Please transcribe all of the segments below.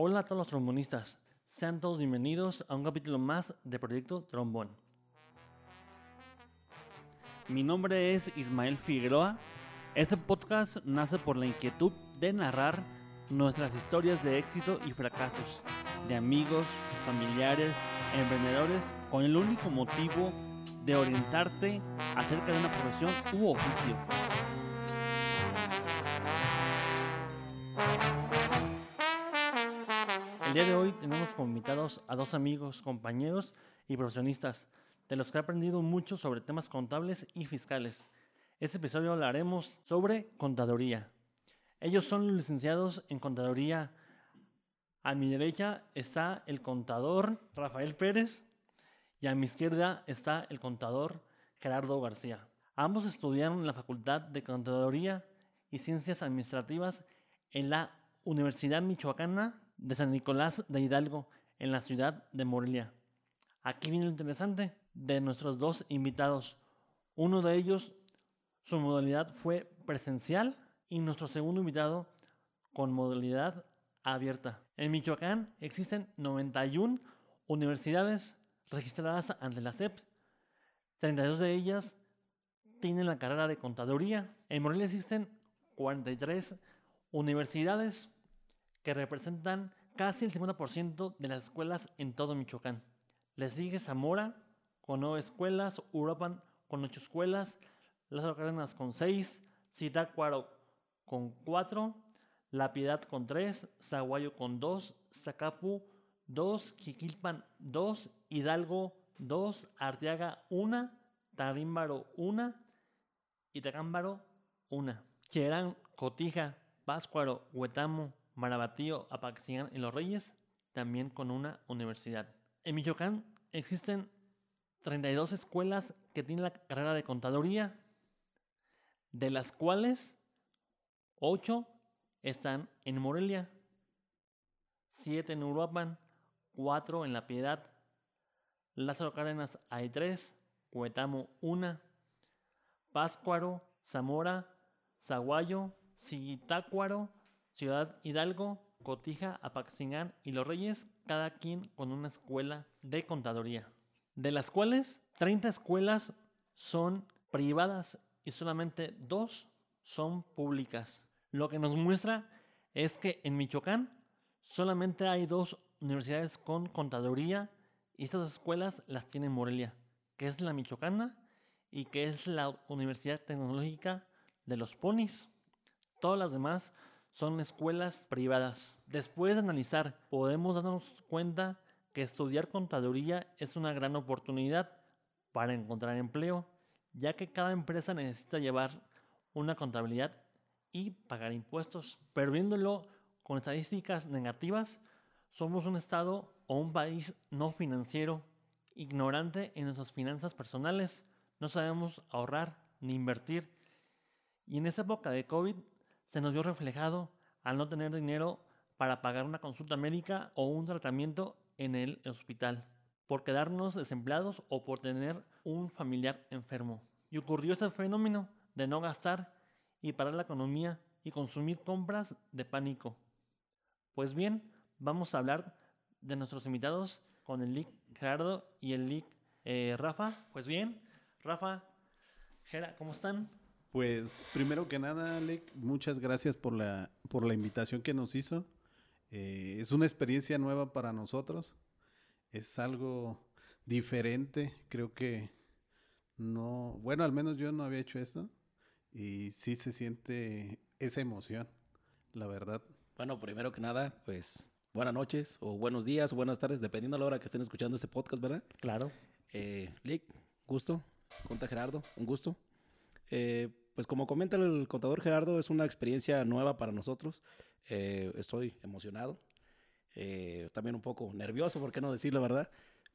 Hola a todos los trombonistas, sean todos bienvenidos a un capítulo más de Proyecto Trombón. Mi nombre es Ismael Figueroa. Este podcast nace por la inquietud de narrar nuestras historias de éxito y fracasos, de amigos, familiares, emprendedores, con el único motivo de orientarte acerca de una profesión u oficio. El día de hoy tenemos como invitados a dos amigos, compañeros y profesionistas, de los que he aprendido mucho sobre temas contables y fiscales. Este episodio hablaremos sobre contaduría. Ellos son licenciados en contaduría. A mi derecha está el contador Rafael Pérez y a mi izquierda está el contador Gerardo García. Ambos estudiaron en la Facultad de Contaduría y Ciencias Administrativas en la Universidad Michoacana de San Nicolás de Hidalgo, en la ciudad de Morelia. Aquí viene lo interesante de nuestros dos invitados. Uno de ellos, su modalidad fue presencial y nuestro segundo invitado con modalidad abierta. En Michoacán existen 91 universidades registradas ante la SEP. 32 de ellas tienen la carrera de contaduría. En Morelia existen 43 universidades que representan casi el 50% de las escuelas en todo Michoacán. Les sigue Zamora con 9 escuelas, Uruapan con 8 escuelas, Las Cárdenas con 6, Zitácuaro con 4, La Piedad con 3, Zaguayo con 2, Zacapu 2, Jiquilpan 2, Hidalgo 2, Arteaga 1, Tarímbaro 1 y Tacámbaro 1. Cherán, Cotija, Páscuaro, Huetamo, Marabatío, Apaxingán y Los Reyes, también con una universidad. En Michoacán existen 32 escuelas que tienen la carrera de contaduría, de las cuales 8 están en Morelia, 7 en Uruapan, 4 en La Piedad, Lázaro Cárdenas hay 3, Huetamo 1, Páscuaro, Zamora, Zaguayo, Zitácuaro, Ciudad Hidalgo, Cotija, Apaxingán y Los Reyes, cada quien con una escuela de contaduría, de las cuales 30 escuelas son privadas y solamente dos son públicas. Lo que nos muestra es que en Michoacán solamente hay dos universidades con contaduría y estas escuelas las tiene Morelia, que es la Michoacana y que es la Universidad Tecnológica de los Ponis. Todas las demás son escuelas privadas. Después de analizar, podemos darnos cuenta que estudiar contaduría es una gran oportunidad para encontrar empleo, ya que cada empresa necesita llevar una contabilidad y pagar impuestos. Pero viéndolo con estadísticas negativas, somos un estado o un país no financiero, ignorante en nuestras finanzas personales, no sabemos ahorrar ni invertir. Y en esa época de COVID se nos vio reflejado al no tener dinero para pagar una consulta médica o un tratamiento en el hospital, por quedarnos desempleados o por tener un familiar enfermo. Y ocurrió este fenómeno de no gastar y parar la economía y consumir compras de pánico. Pues bien, vamos a hablar de nuestros invitados con el LIC Gerardo y el LIC eh, Rafa. Pues bien, Rafa, Gera, ¿cómo están? Pues primero que nada, Alec, muchas gracias por la, por la invitación que nos hizo. Eh, es una experiencia nueva para nosotros. Es algo diferente. Creo que no, bueno, al menos yo no había hecho esto. Y sí se siente esa emoción, la verdad. Bueno, primero que nada, pues buenas noches o buenos días o buenas tardes, dependiendo de la hora que estén escuchando este podcast, ¿verdad? Claro. Eh, Lick, gusto. Conta Gerardo, un gusto. Eh, pues como comenta el contador Gerardo, es una experiencia nueva para nosotros. Eh, estoy emocionado, eh, también un poco nervioso, por qué no decir la verdad,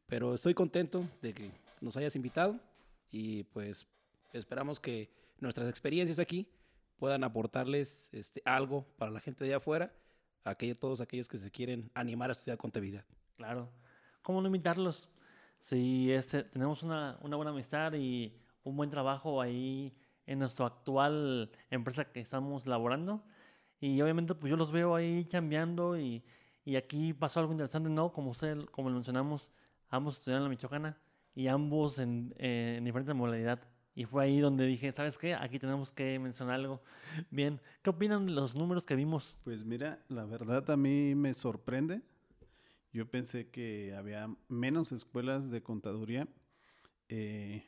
pero estoy contento de que nos hayas invitado y pues esperamos que nuestras experiencias aquí puedan aportarles este, algo para la gente de allá afuera, a todos aquellos que se quieren animar a estudiar contabilidad. Claro. ¿Cómo no invitarlos? Si este, tenemos una, una buena amistad y un buen trabajo ahí en nuestra actual empresa que estamos laborando. Y obviamente pues yo los veo ahí cambiando y, Y aquí pasó algo interesante, ¿no? Como usted, como lo mencionamos, ambos estudiaron en la Michoacana y ambos en, eh, en diferente modalidad. Y fue ahí donde dije, ¿sabes qué? Aquí tenemos que mencionar algo. Bien, ¿qué opinan de los números que vimos? Pues mira, la verdad a mí me sorprende. Yo pensé que había menos escuelas de contaduría. Eh,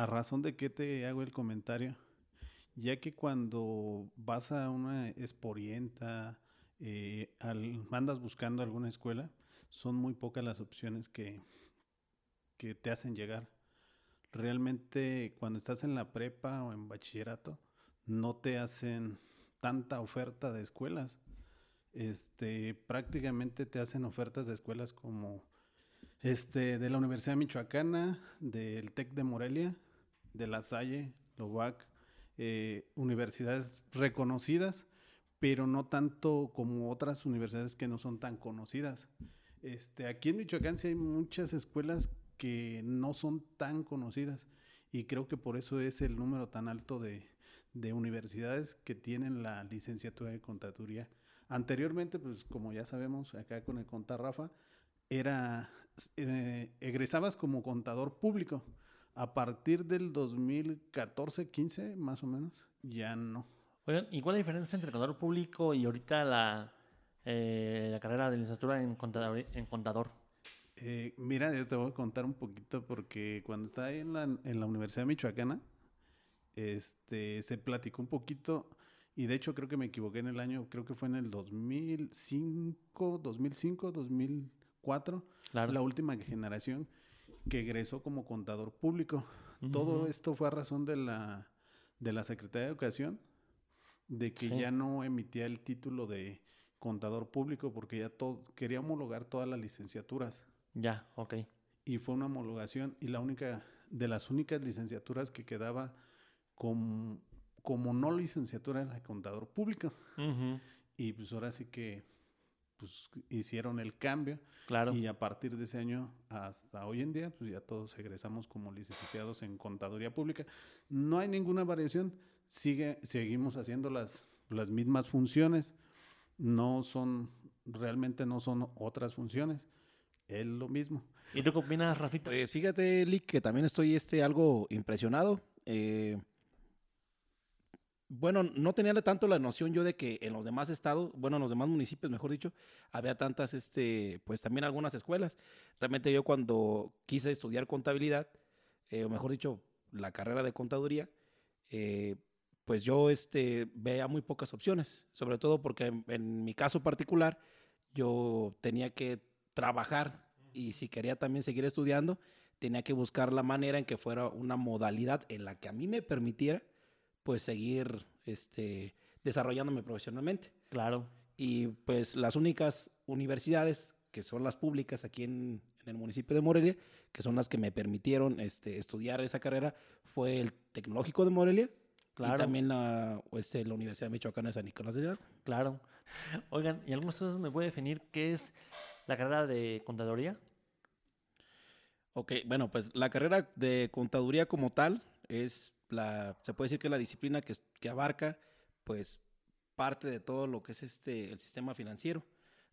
a razón de que te hago el comentario, ya que cuando vas a una esporienta, eh, al, andas buscando alguna escuela, son muy pocas las opciones que, que te hacen llegar. Realmente cuando estás en la prepa o en bachillerato, no te hacen tanta oferta de escuelas. Este, prácticamente te hacen ofertas de escuelas como este, de la Universidad Michoacana, del TEC de Morelia, de La Salle, Lovac, eh, universidades reconocidas, pero no tanto como otras universidades que no son tan conocidas. Este, aquí en Michoacán sí hay muchas escuelas que no son tan conocidas y creo que por eso es el número tan alto de, de universidades que tienen la licenciatura de contaduría. Anteriormente, pues como ya sabemos, acá con el Contar Rafa, era, eh, egresabas como contador público. A partir del 2014, 15 más o menos, ya no. Oigan, ¿y cuál es la diferencia entre contador público y ahorita la, eh, la carrera de licenciatura en contador? En contador? Eh, mira, yo te voy a contar un poquito porque cuando estaba ahí en la, en la Universidad Michoacana, este, se platicó un poquito y de hecho creo que me equivoqué en el año, creo que fue en el 2005, 2005, 2004, Claro. la última generación que egresó como contador público. Todo esto fue a razón de la, de la Secretaría de Educación, de que Sí. ya no emitía el título de contador público porque ya todo, quería homologar todas las licenciaturas Ya, ok. y fue una homologación y la única de las únicas licenciaturas que quedaba como, como no licenciatura era la de contador público y pues ahora sí que pues hicieron el cambio Claro. y a partir de ese año hasta hoy en día pues ya todos egresamos como licenciados en contaduría pública no hay ninguna variación sigue seguimos haciendo las las mismas funciones no son realmente no son otras funciones es lo mismo ¿Y tú qué opinas, Rafita? Pues fíjate, Lick, que también estoy este, algo impresionado. Eh, bueno, no tenía tanto la noción yo de que en los demás estados, bueno, en los demás municipios, mejor dicho, había tantas, este, pues también algunas escuelas. Realmente yo cuando quise estudiar contabilidad, eh, o mejor dicho, la carrera de contaduría, eh, pues yo este, veía muy pocas opciones, sobre todo porque en, en mi caso particular yo tenía que trabajar y si quería también seguir estudiando, tenía que buscar la manera en que fuera una modalidad en la que a mí me permitiera pues seguir este, desarrollándome profesionalmente. Claro. Y pues las únicas universidades que son las públicas aquí en, en el municipio de Morelia, que son las que me permitieron este, estudiar esa carrera, fue el Tecnológico de Morelia Claro. y también la, este, la Universidad Michoacana de San Nicolás de Hidalgo. Claro. Oigan, ¿y algunos de ustedes me puede definir qué es la carrera de contaduría? Ok, bueno, pues la carrera de contaduría como tal es la, se puede decir que es la disciplina que, abarca, pues, parte de todo lo que es este, el sistema financiero.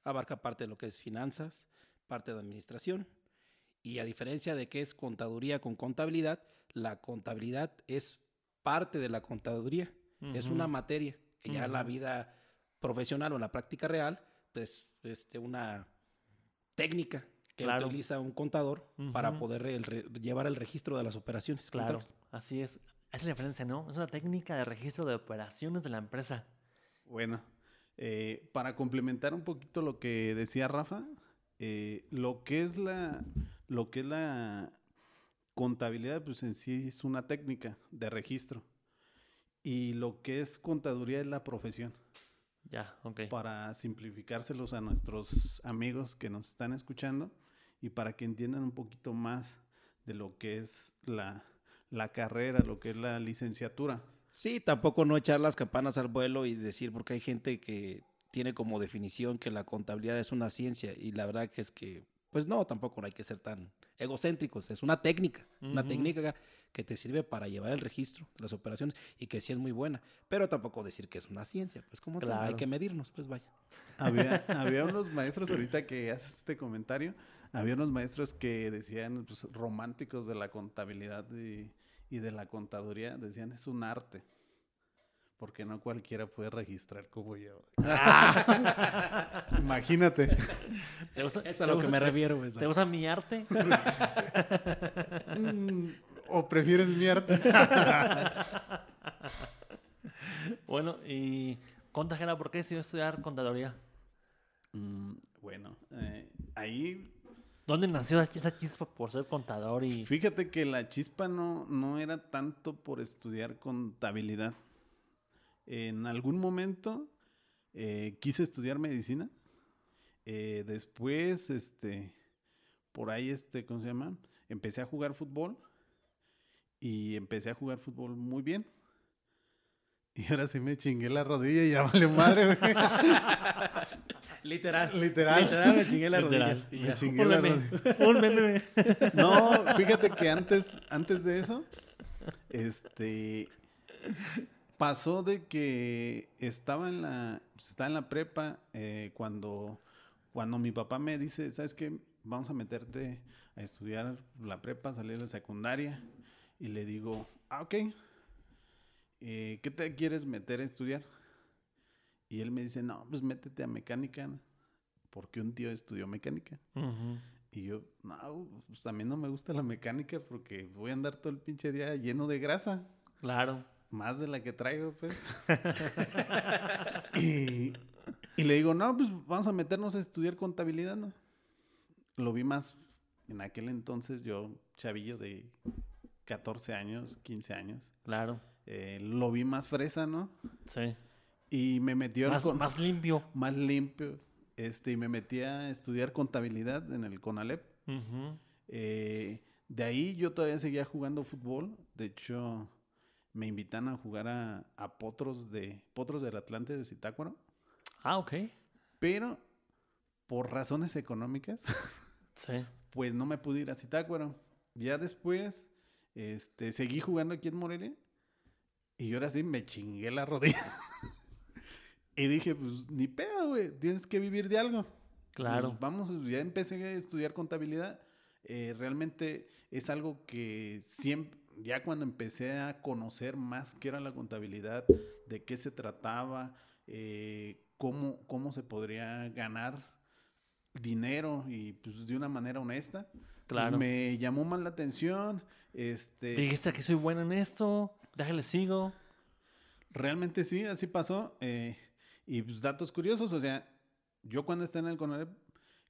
Abarca parte de lo que es finanzas, parte de administración. Y a diferencia de que es contaduría con contabilidad, la contabilidad es parte de la contaduría. Es una materia que ya la vida profesional o la práctica real, pues, este, una técnica que Claro. utiliza un contador para poder el llevar el registro de las operaciones. Claro, contables. así es. La diferencia, ¿no? Es una técnica de registro de operaciones de la empresa. Bueno, eh, para complementar un poquito lo que decía Rafa, eh, lo que es la, lo que es la contabilidad, pues en sí es una técnica de registro. Y lo que es contaduría es la profesión. Ya, ok. Para simplificárselos a nuestros amigos que nos están escuchando y para que entiendan un poquito más de lo que es la, la carrera, lo que es la licenciatura. Sí, tampoco no echar las campanas al vuelo y decir, porque hay gente que tiene como definición que la contabilidad es una ciencia y la verdad que es que, pues no, tampoco no hay que ser tan egocéntricos, es una técnica, una técnica que te sirve para llevar el registro de las operaciones y que sí es muy buena, pero tampoco decir que es una ciencia, pues como tal, hay Claro. que medirnos, pues vaya. Había, había unos maestros, ahorita que haces este comentario, había unos maestros que decían, pues, románticos de la contabilidad y, y de la contaduría, decían, es un arte. Porque no cualquiera puede registrar como yo. Imagínate. ¿Te gusta, Es a lo que me refiero, pues. ¿Te gusta mi arte? Mm, ¿O prefieres mi arte? bueno, y contajera, ¿por qué decidió estudiar contaduría? Mm, bueno, eh, ahí ¿Dónde nació esa chispa por ser contador y Fíjate que la chispa no, no era tanto por estudiar contabilidad. En algún momento eh, quise estudiar medicina. Eh, después, este, por ahí, este, ¿cómo se llama? Empecé a jugar fútbol y empecé a jugar fútbol muy bien. Y ahora sí me chingué la rodilla y ya vale madre, güey. Literal. Literal. Literal, me chingué la Literal. rodilla. y Me ya. chingué un la meme? rodilla. Un meme. No, fíjate que antes, antes de eso, este, pasó de que estaba en la, pues, estaba en la prepa eh, cuando, cuando mi papá me dice, ¿sabes qué? Vamos a meterte a estudiar la prepa, salir de secundaria. Y le digo, ah, ok. Eh, ¿Qué te quieres meter a estudiar? Y él me dice, no, pues métete a mecánica, porque un tío estudió mecánica. Y yo, no, pues a mí no me gusta la mecánica porque voy a andar todo el pinche día lleno de grasa. Claro. Más de la que traigo, pues. y, y le digo, no, pues vamos a meternos a estudiar contabilidad, ¿no? Lo vi más en aquel entonces, yo, chavillo de 14 años, 15 años. Claro. eh, lo vi más fresa, ¿no? Sí. Y me metió Más, con- más limpio. más limpio. Este, y me metí a estudiar contabilidad en el CONALEP. Eh, de ahí yo todavía seguía jugando fútbol. De hecho, me invitan a jugar a, a Potros de Potros del Atlante de Zitácuaro. Ah, ok. Pero por razones económicas, Sí. pues no me pude ir a Zitácuaro. Ya después, este, seguí jugando aquí en Morelia. Y ahora sí me chingué la rodilla. y dije, pues ni pedo, güey. Tienes que vivir de algo. Claro. Pues vamos, ya empecé a estudiar contabilidad. Eh, realmente es algo que siempre, ya cuando empecé a conocer más qué era la contabilidad, de qué se trataba, eh, cómo, cómo se podría ganar dinero y pues de una manera honesta, pues, Claro. me llamó más la atención. Este, Dijiste que soy bueno en esto. Déjale sigo. Realmente sí, así pasó. eh, y pues datos curiosos, o sea, yo cuando estaba en el CONALEP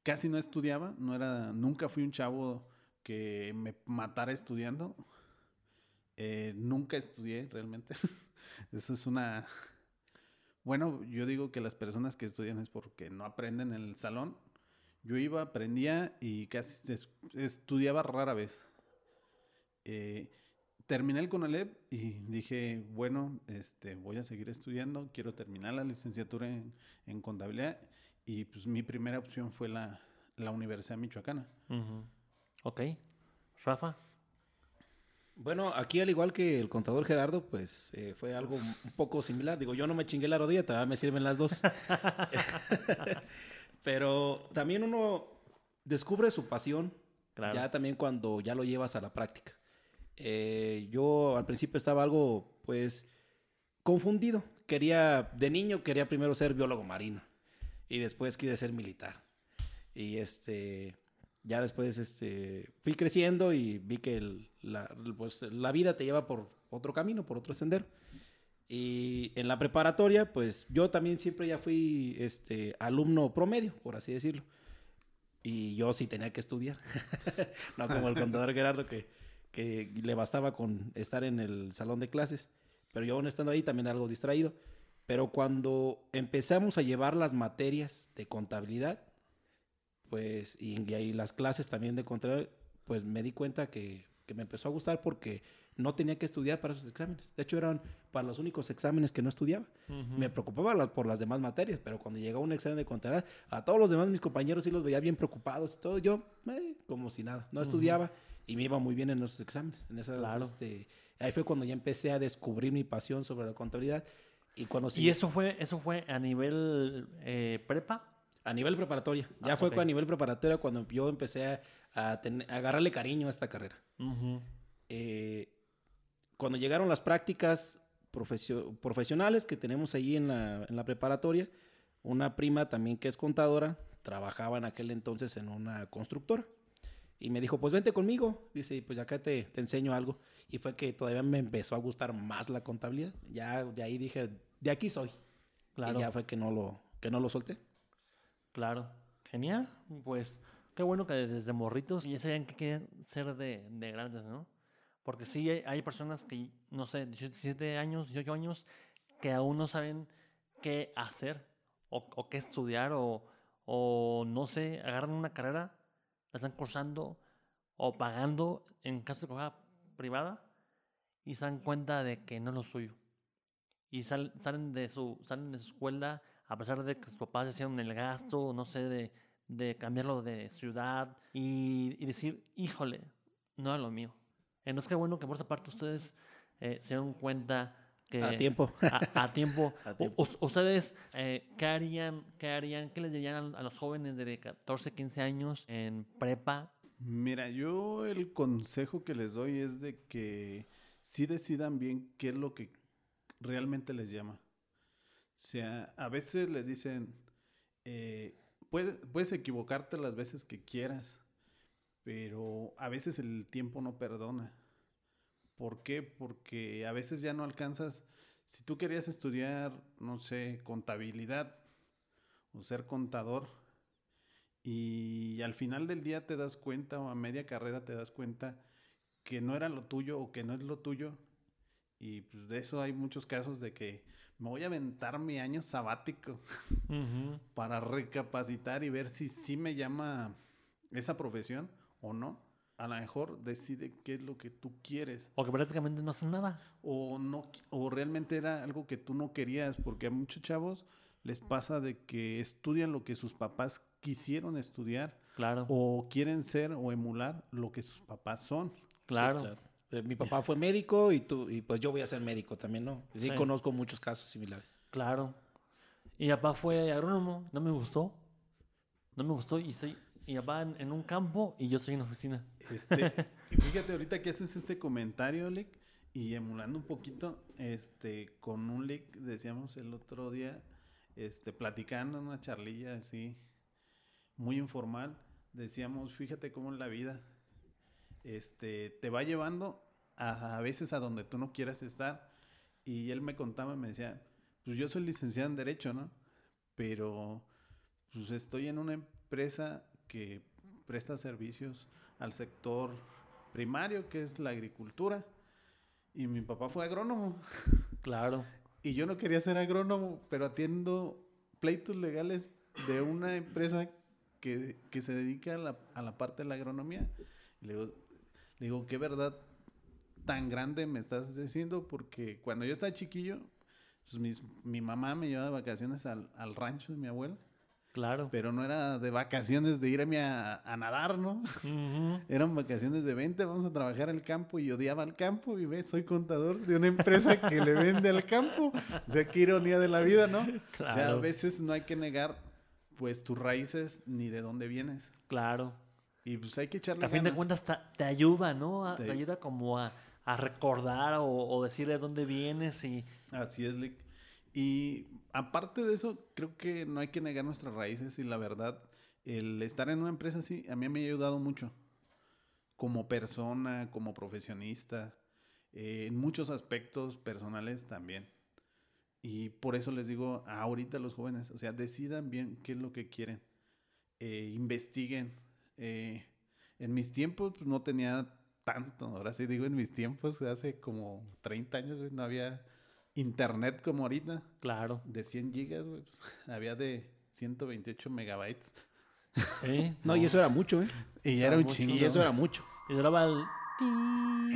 casi no estudiaba, no era, nunca fui un chavo que me matara estudiando. Eh, nunca estudié realmente. Eso es una... Bueno, yo digo que las personas que estudian es porque no aprenden en el salón. Yo iba, aprendía y casi es- estudiaba rara vez. Eh, terminé el CONALEP y dije, bueno, este, voy a seguir estudiando, quiero terminar la licenciatura en, en contabilidad y pues mi primera opción fue la, la Universidad Michoacana. Ujú. Ok. Rafa. Bueno, aquí al igual que el contador Gerardo, pues eh, fue algo un poco similar. Digo, yo no me chingué la rodilla, todavía me sirven las dos. Pero también uno descubre su pasión Claro. ya también cuando ya lo llevas a la práctica. Eh, yo al principio estaba algo, pues, confundido. Quería, de niño quería primero ser biólogo marino y después quise ser militar. Y este, ya después este, fui creciendo y vi que el- la, pues, la vida te lleva por otro camino, por otro sendero. Y en la preparatoria, pues yo también siempre ya fui este, alumno promedio, por así decirlo. Y yo sí tenía que estudiar. no como el contador Gerardo que, que le bastaba con estar en el salón de clases. Pero yo aún estando ahí también algo distraído. Pero cuando empezamos a llevar las materias de contabilidad, pues, y, y ahí las clases también de contabilidad, pues me di cuenta que, que me empezó a gustar porque no tenía que estudiar para esos exámenes. De hecho, eran para los únicos exámenes que no estudiaba. Me preocupaba la- por las demás materias, pero cuando llegaba un examen de contabilidad, a todos los demás mis compañeros sí los veía bien preocupados y todo. Yo, eh, como si nada, no estudiaba y me iba muy bien en esos exámenes. En esas, Claro. este, ahí fue cuando ya empecé a descubrir mi pasión sobre la contabilidad. Y cuando ¿Y sí- eso fue, eso fue a nivel eh, prepa? A nivel preparatoria. Ya Ah, fue a nivel preparatoria cuando yo empecé a, a tener- a agarrarle cariño a esta carrera. Ujú. Eh, cuando llegaron las prácticas profesio- profesionales que tenemos allí en la, en la preparatoria, una prima también que es contadora, trabajaba en aquel entonces en una constructora. Y me dijo, pues vente conmigo. Dice, y pues acá te, te enseño algo. Y fue que todavía me empezó a gustar más la contabilidad. Ya de ahí dije, de aquí soy. Claro. Y ya fue que no lo, que no lo solté. Claro, genial. Pues qué bueno que desde morritos ya sabían que quieren ser de, de grandes, ¿no? Porque sí hay, hay personas que, no sé, 17 años, 18 años, que aún no saben qué hacer o, o qué estudiar o, o, no sé, agarran una carrera, la están cursando o pagando en caso de carrera privada y se dan cuenta de que no es lo suyo. Y sal- salen, de su, salen de su escuela a pesar de que sus papás hicieron el gasto, no sé, de, de cambiarlo de ciudad y, y decir, híjole, no es lo mío. Entonces, qué bueno que por esa parte ustedes eh, se dieron cuenta que... A tiempo. A, a tiempo. A tiempo. us- ¿Ustedes eh, qué harían, qué harían, qué les dirían a, a los jóvenes de 14, 15 años en prepa? Mira, yo el consejo que les doy es de que sí decidan bien qué es lo que realmente les llama. O sea, a veces les dicen, eh, puede- puedes equivocarte las veces que quieras, pero a veces el tiempo no perdona. ¿Por qué? Porque a veces ya no alcanzas. Si tú querías estudiar, no sé, contabilidad o ser contador, y al final del día te das cuenta, o a media carrera te das cuenta, que no era lo tuyo o que no es lo tuyo. Y pues de eso hay muchos casos de que me voy a aventar mi año sabático para recapacitar y ver si sí me llama esa profesión o no. A lo mejor decide qué es lo que tú quieres O que prácticamente no hacen nada. o no o realmente era algo que tú no querías porque a muchos chavos les pasa de que estudian lo que sus papás quisieron estudiar Claro, o quieren ser o emular lo que sus papás son. claro. Sí, Eh, Mi papá fue médico y tú y pues yo voy a ser médico también, ¿no? Sí, Sí. conozco muchos casos similares. Claro. Y mi papá fue agrónomo, no me gustó. No me gustó y soy mi papá en, en un campo y yo soy en oficina. Este, y fíjate ahorita que haces este comentario, Lick, y emulando un poquito, este, con un Lick, decíamos el otro día, este, platicando en una charlilla así, muy informal, decíamos, fíjate cómo es la vida, este, te va llevando a, a veces a donde tú no quieras estar. Y él me contaba, me decía, pues yo soy licenciado en Derecho, ¿no? Pero pues estoy en una empresa que presta servicios al sector primario, que es la agricultura. Y mi papá fue agrónomo. Claro. Y yo no quería ser agrónomo, pero atiendo pleitos legales de una empresa que, que se dedica a la, a la parte de la agronomía. Y le digo, le digo, qué verdad tan grande me estás diciendo, porque cuando yo estaba chiquillo, pues mis- mi mamá me llevaba de vacaciones al, al rancho de mi abuela, Claro. pero no era de vacaciones de irme a, a nadar, ¿no? Eran vacaciones de 20, vamos a trabajar al campo y odiaba al campo y ve, soy contador de una empresa que le vende al campo. O sea, qué ironía de la vida, ¿no? O sea, a Claro. veces no hay que negar pues tus raíces ni de dónde vienes. Claro. Y pues hay que echarle a fin de cuentas ta- te ayuda, ¿no? A- Te- te ayuda como a, a recordar o, o decir de dónde vienes y... Así es, Lick. Y aparte de eso, creo que no hay que negar nuestras raíces y la verdad, el estar en una empresa así, a mí me ha ayudado mucho. Como persona, como profesionista, eh, en muchos aspectos personales también. Y por eso les digo ahorita los jóvenes, o sea, decidan bien qué es lo que quieren. Eh, investiguen. Eh, en mis tiempos pues, no tenía tanto, ahora sí digo en mis tiempos, hace como 30 años no había internet como ahorita, Claro. de 100 gigas, güey, pues, había de 128 megabytes. No, y eso era mucho, ¿eh? Y Era ya era un mucho. chingo. Y eso era mucho. Y duraba el...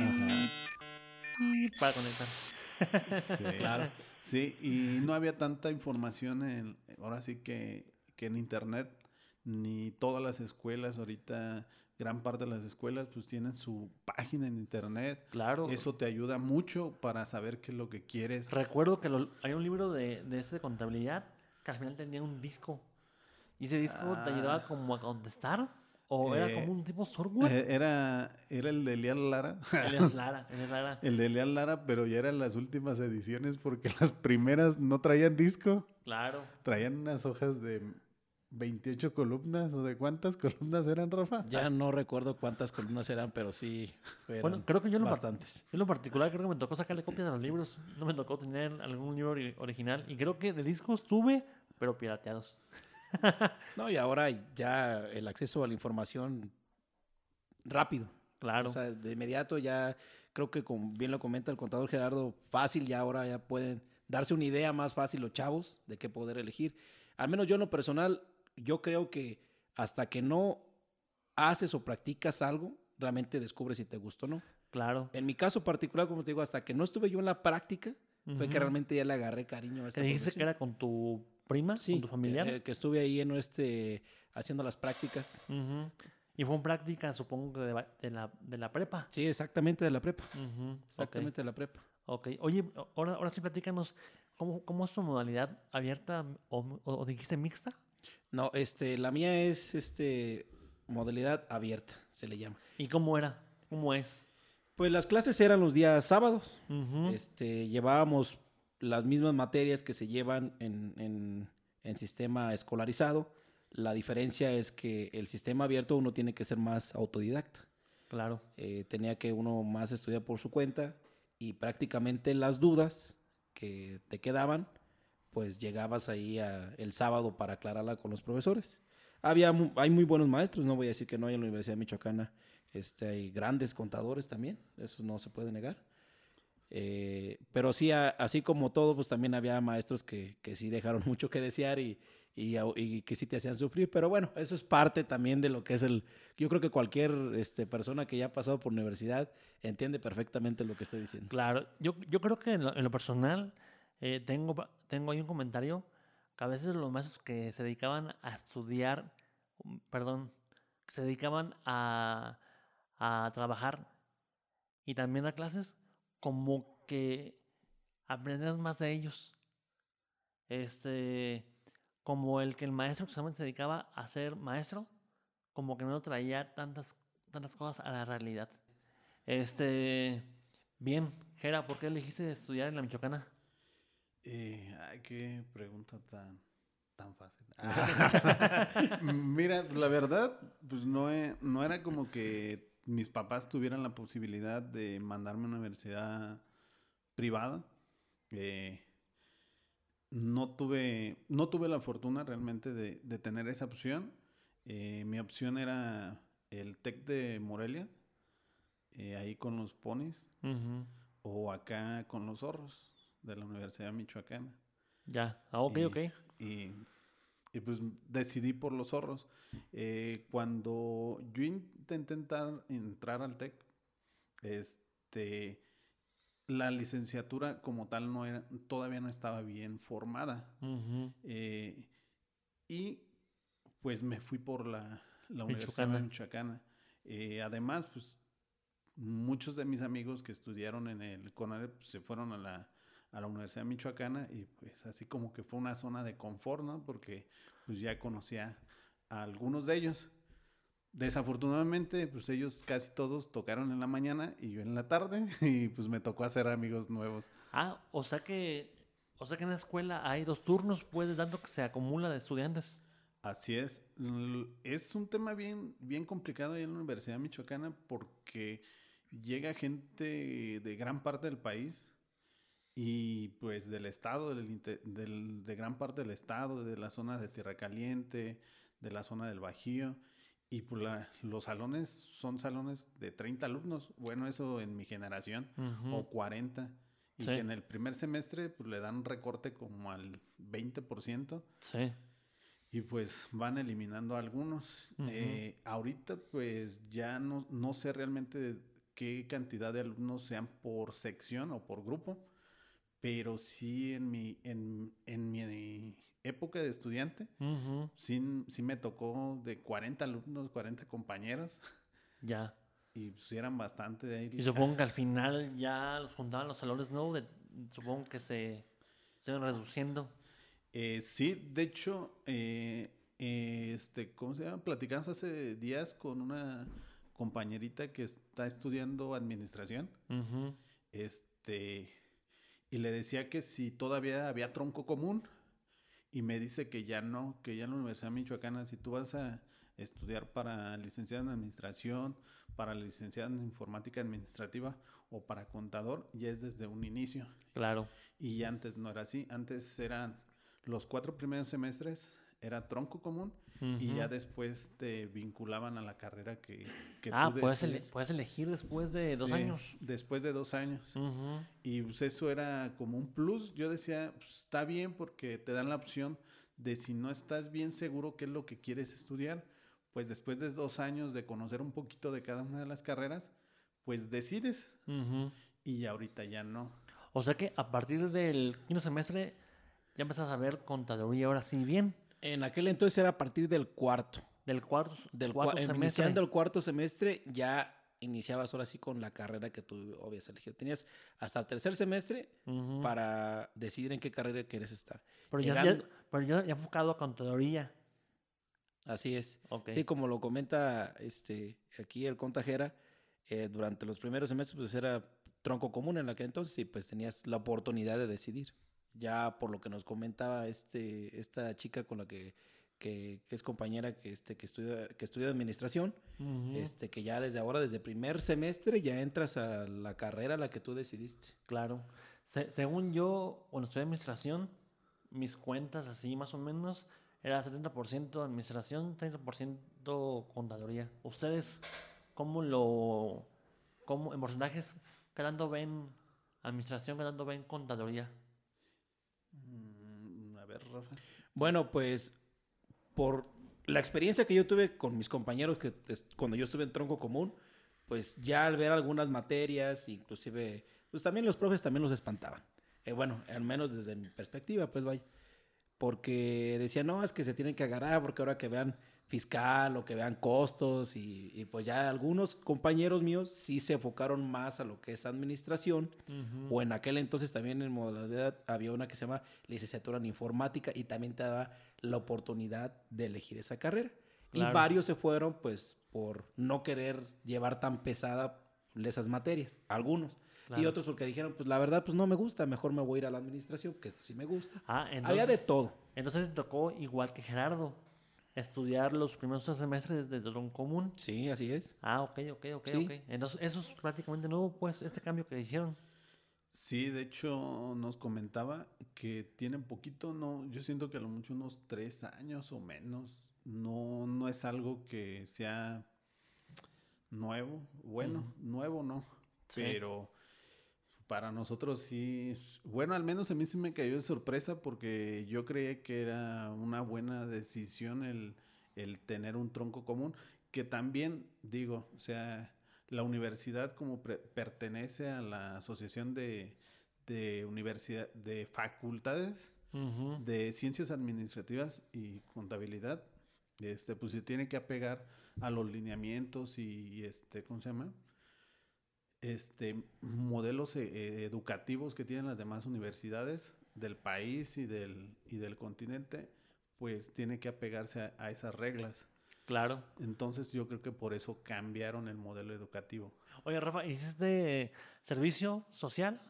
Ajá. Para conectar. Sí, claro. Sí, y no había tanta información en, ahora sí que, que en internet ni todas las escuelas ahorita, gran parte de las escuelas pues tienen su página en internet. Claro. Eso te ayuda mucho para saber qué es lo que quieres. Recuerdo que lo- hay un libro de, de ese de contabilidad que al final tenía un disco. Y ese disco te ayudaba Ah. como a contestar. O era Eh, como un tipo software. Eh, era, era el de Lara. Elias Lara, Elias Lara. el de Elian Lara, pero ya eran las últimas ediciones porque las primeras no traían disco. Claro. Traían unas hojas de 28 columnas o de cuántas columnas eran, Rafa. Ya no recuerdo cuántas columnas eran, pero sí fueron Bueno, creo que yo lo par- bastantes. Yo en lo particular creo que me tocó sacarle copias a los libros. No me tocó tener algún libro ori- original. Y creo que de discos tuve, pero pirateados. No, y ahora ya el acceso a la información rápido. Claro. O sea, de inmediato ya creo que como bien lo comenta el contador Gerardo, fácil ya ahora ya pueden darse una idea más fácil los chavos de qué poder elegir. Al menos yo en lo personal, yo creo que hasta que no haces o practicas algo, realmente descubres si te gusta o no. claro. En mi caso particular, como te digo, hasta que no estuve yo en la práctica, fue que realmente ya le agarré cariño a esta ¿Te dijiste que era con tu prima? Sí, ¿Con tu familiar? Que, que estuve ahí en este, haciendo las prácticas. Y fue en práctica, supongo que de, la, de la prepa. Sí, exactamente de la prepa. Exactamente de la prepa. ok. Oye, ahora, ahora sí platícanos, ¿cómo, ¿cómo es tu modalidad abierta o, o- o dijiste mixta? No, este, la mía es este modalidad abierta, se le llama. ¿Y cómo era? ¿Cómo es? Pues las clases eran los días sábados. Este, llevábamos las mismas materias que se llevan en, en- en sistema escolarizado. La diferencia es que el sistema abierto uno tiene que ser más autodidacta. Claro. Eh, tenía que uno más estudiar por su cuenta y prácticamente las dudas que te quedaban, pues llegabas ahí el sábado para aclararla con los profesores. Había, hay muy buenos maestros, no voy a decir que no hay en la Universidad Michoacana. Este, hay grandes contadores también, eso no se puede negar. Eh, pero sí, así como todo, pues también había maestros que, que sí dejaron mucho que desear y, y, que sí te hacían sufrir. Pero bueno, eso es parte también de lo que es el... Yo creo que cualquier este, persona que ya ha pasado por universidad entiende perfectamente lo que estoy diciendo. Claro, yo, yo creo que en lo personal eh, tengo, tengo ahí un comentario que a veces los maestros que se dedicaban a estudiar, um, perdón, se dedicaban a, a trabajar y también a clases, como que aprendías más de ellos. Este, como el que el maestro que se dedicaba a ser maestro, como que no traía tantas, tantas cosas a la realidad. Este, bien, Jera, ¿por qué elegiste estudiar en la Michoacana? Eh, ay, qué pregunta tan, tan fácil. Mira, la verdad, pues no, e- no era como que mis papás tuvieran la posibilidad de mandarme a una universidad privada. Eh, no tuve, no tuve la fortuna realmente de, de tener esa opción. Eh, mi opción era el TEC de Morelia, eh, ahí con los ponis, o acá con los zorros de la Universidad Michoacana. Ya, ah, ok, Y- ok. Y, y pues decidí por los zorros. Eh, cuando yo intenté entrar, entrar al TEC, este, la licenciatura como tal no era, todavía no estaba bien formada. Eh, y pues me fui por la, la Universidad Michoacana. Michoacana. Eh, además, pues muchos de mis amigos que estudiaron en el pues, se fueron a la, a la Universidad Michoacana y pues así como que fue una zona de confort, ¿no? Porque pues ya conocía a algunos de ellos. Desafortunadamente, pues ellos casi todos tocaron en la mañana y yo en la tarde y pues me tocó hacer amigos nuevos. Ah, o sea que, o sea que en la escuela hay dos turnos, pues, dando que se acumula de estudiantes. Así es. Es un tema bien, bien complicado ahí en la Universidad Michoacana porque llega gente de gran parte del país y pues del estado, del, del- de gran parte del estado, de la zona de Tierra Caliente, de la zona del Bajío. Y pues la- los salones son salones de 30 alumnos. Bueno, eso en mi generación. O 40. Y Sí. que en el primer semestre pues le dan un recorte como al 20%. Sí. Y pues van eliminando algunos. Eh, ahorita pues ya no, no sé realmente qué cantidad de alumnos sean por sección o por grupo, pero sí en mi, en, en mi, época de estudiante, sí, sí me tocó de 40 alumnos, 40 compañeros, Ya. y pues eran bastante de ahí. Y supongo que al final ya los juntaban los salones, ¿no? De- supongo que se, se iban reduciendo. Eh, sí, de hecho, eh, eh, este, ¿cómo se llama? Platicamos hace días con una compañerita que está estudiando administración. Este, y le decía que si todavía había tronco común, y me dice que ya no, que ya en la Universidad Michoacana, si tú vas a estudiar para licenciado en administración, para licenciado en informática administrativa o para contador, ya es desde un inicio. Claro. Y antes no era así, antes eran los cuatro primeros semestres, era tronco común, y Ujú. ya después te vinculaban a la carrera que, que Ah, tú puedes, ele- puedes elegir después de dos Sí, años. Después de dos años. Ujú, Y pues eso era como un plus. Yo decía, pues, está bien porque te dan la opción de si no estás bien seguro qué es lo que quieres estudiar, pues después de dos años de conocer un poquito de cada una de las carreras, pues decides. ujú. Y ahorita ya no. O sea que a partir del quinto semestre ya empezas a ver contaduría ahora sí bien. En aquel entonces era a partir del cuarto. Del cuarto, Del cuarto cua- em, semestre. Iniciando el cuarto semestre, ya iniciabas ahora sí con la carrera que tú habías elegido. Tenías hasta el tercer semestre para decidir en qué carrera quieres estar. Pero ya, ya- llegando- pero ya, ya enfocado a contaduría. Así es. Sí, como lo comenta este aquí el contajera, eh, durante los primeros semestres pues era tronco común en aquel entonces y pues tenías la oportunidad de decidir. Ya por lo que nos comentaba este, esta chica con la que, que, que es compañera que, este, que, estudia, que estudia administración, este, que ya desde ahora, desde primer semestre, ya entras a la carrera a la que tú decidiste. Claro. Se- según yo, cuando estudié administración, mis cuentas así más o menos era 70% administración, 30% contaduría. ¿Ustedes cómo lo, cómo en porcentajes, qué tanto ven administración, qué tanto ven contaduría? Bueno, pues por la experiencia que yo tuve con mis compañeros que cuando yo estuve en tronco común, pues ya al ver algunas materias, inclusive, pues también los profes también los espantaban. Eh, bueno, al menos desde mi perspectiva, pues vaya. Porque decían, no, es que se tienen que agarrar porque ahora que vean fiscal o que vean costos y, y pues ya algunos compañeros míos sí se enfocaron más a lo que es administración o en aquel entonces también en modalidad había una que se llama licenciatura en informática y también te daba la oportunidad de elegir esa carrera. Claro. Y varios se fueron pues por no querer llevar tan pesada esas materias, algunos. Y otros porque dijeron, pues la verdad pues no me gusta, mejor me voy a ir a la administración, que esto sí me gusta. Ah, entonces, Había de todo. Entonces te tocó, igual que Gerardo, estudiar los primeros tres semestres de tronco común. Sí, así es. Ah, ok, ok, ok, Sí. ok. Entonces eso es prácticamente nuevo, pues, este cambio que hicieron. Sí, de hecho nos comentaba que tienen poquito, no, yo siento que a lo mucho unos tres años o menos. No, no es algo que sea nuevo. Bueno, nuevo no. Sí. Pero para nosotros sí. Bueno, al menos a mí sí me cayó de sorpresa porque yo creía que era una buena decisión el, el tener un tronco común. Que también, digo, o sea, la universidad como pre- pertenece a la asociación de, de universidad de facultades de ciencias administrativas y contabilidad este pues se tiene que apegar a los lineamientos y este cómo se llama este modelos eh, educativos que tienen las demás universidades del país y del y del continente pues tiene que apegarse a, a esas reglas Claro. entonces yo creo que por eso cambiaron el modelo educativo Oye, Rafa, ¿hiciste servicio social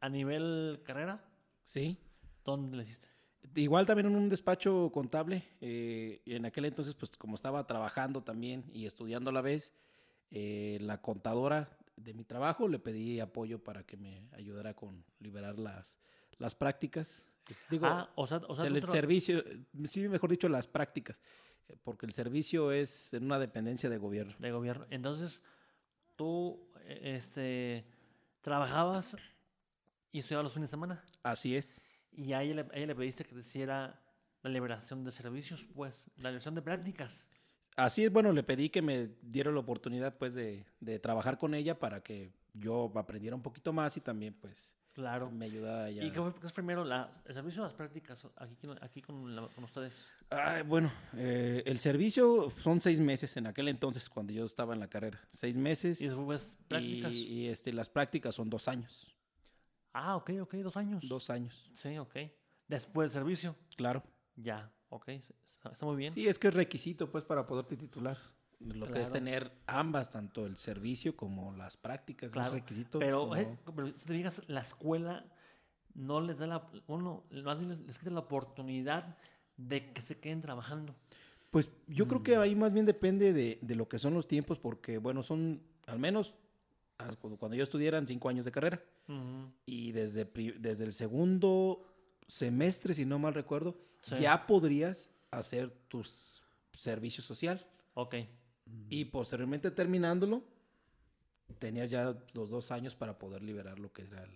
a nivel carrera? Sí. ¿Dónde le hiciste? Igual también en un despacho contable. eh, y en aquel entonces, pues como estaba trabajando también y estudiando a la vez, eh, la contadora de mi trabajo le pedí apoyo para que me ayudara con liberar las, las prácticas. Digo, ah, o sea, o sea, el servicio, sí, mejor dicho, las prácticas, eh, porque el servicio es en una dependencia de gobierno. de gobierno. Entonces, tú, eh, este, trabajabas y estudiabas los fines de semana. Así es. Y a ella, le, a ella le pediste que te hiciera la liberación de servicios, pues, la liberación de prácticas. Así es, bueno, le pedí que me diera la oportunidad, pues, de, de trabajar con ella para que yo aprendiera un poquito más y también, pues, Claro. me ayudara. ¿Y qué, fue- primero? La, ¿El servicio o las prácticas aquí, con- aquí con, la- con ustedes? Ah, bueno, eh, el servicio son seis meses en aquel entonces cuando yo estaba en la carrera. Seis meses. Y después prácticas. Y, y, este, las prácticas son dos años. Ah, ok, ok, dos años. Dos años, Sí, ok. Después del servicio. claro. Ya, ok. Está, muy bien. Sí, es que es requisito pues para poderte titular. Lo que es tener ambas, tanto el servicio como las prácticas, Claro, es requisito. Pero, si eh, pero si te digas, la escuela no les da la. Bueno, más bien les, les quita la oportunidad de que se queden trabajando. Pues yo creo Mm. que ahí más bien depende de, de lo que son los tiempos, porque bueno, son al menos ah, cuando, yo estudié eran cinco años de carrera. Y desde, desde el segundo semestre, si no mal recuerdo, Sí. ya podrías hacer tu servicio social. Ok, Y posteriormente terminándolo, tenías ya los dos años para poder liberar lo que era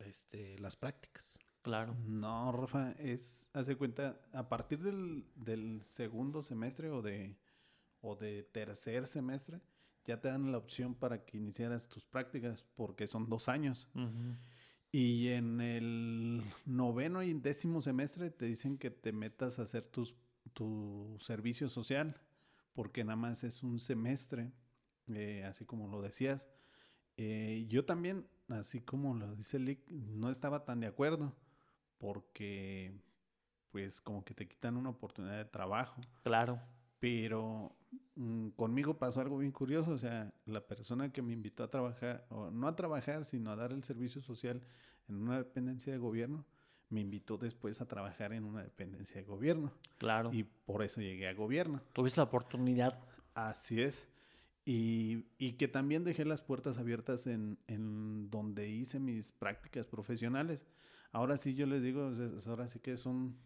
este, las prácticas. claro. No, Rafa, es, hace cuenta, a partir del, del segundo semestre o de, o de tercer semestre, ya te dan la opción para que iniciaras tus prácticas, porque son dos años. Ujú. Y en el noveno y décimo semestre te dicen que te metas a hacer tus, tu servicio social, porque nada más es un semestre, eh, así como lo decías. Eh, yo también, así como lo dice Lick, no estaba tan de acuerdo, porque pues como que te quitan una oportunidad de trabajo. Claro. Pero conmigo pasó algo bien curioso, o sea, la persona que me invitó a trabajar, o no a trabajar, sino a dar el servicio social en una dependencia de gobierno, me invitó después a trabajar en una dependencia de gobierno. Claro. Y por eso llegué a gobierno. Tuviste la oportunidad. Así es. Y, y que también dejé las puertas abiertas en, en donde hice mis prácticas profesionales. Ahora sí yo les digo, ahora sí que es un...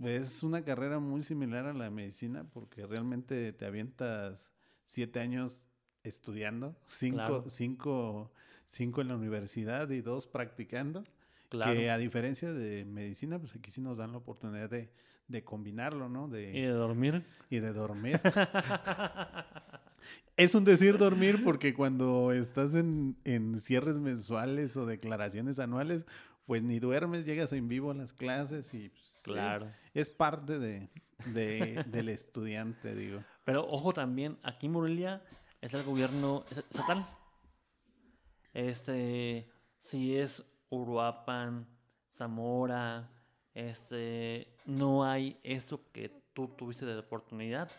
Es una carrera muy similar a la medicina porque realmente te avientas siete años estudiando, cinco, Claro. cinco, cinco en la universidad y dos practicando. Claro. Que a diferencia de medicina, pues aquí sí nos dan la oportunidad de, de combinarlo, ¿no? De, Y de dormir. y de dormir. es un decir dormir porque cuando estás en, en cierres mensuales o declaraciones anuales, pues ni duermes, llegas en vivo a las clases y pues, Claro. es parte de, de- del estudiante, digo. Pero ojo también, aquí en Morelia es el gobierno es- estatal. Este, si es Uruapan, Zamora, este, no hay eso que tú tuviste de oportunidad.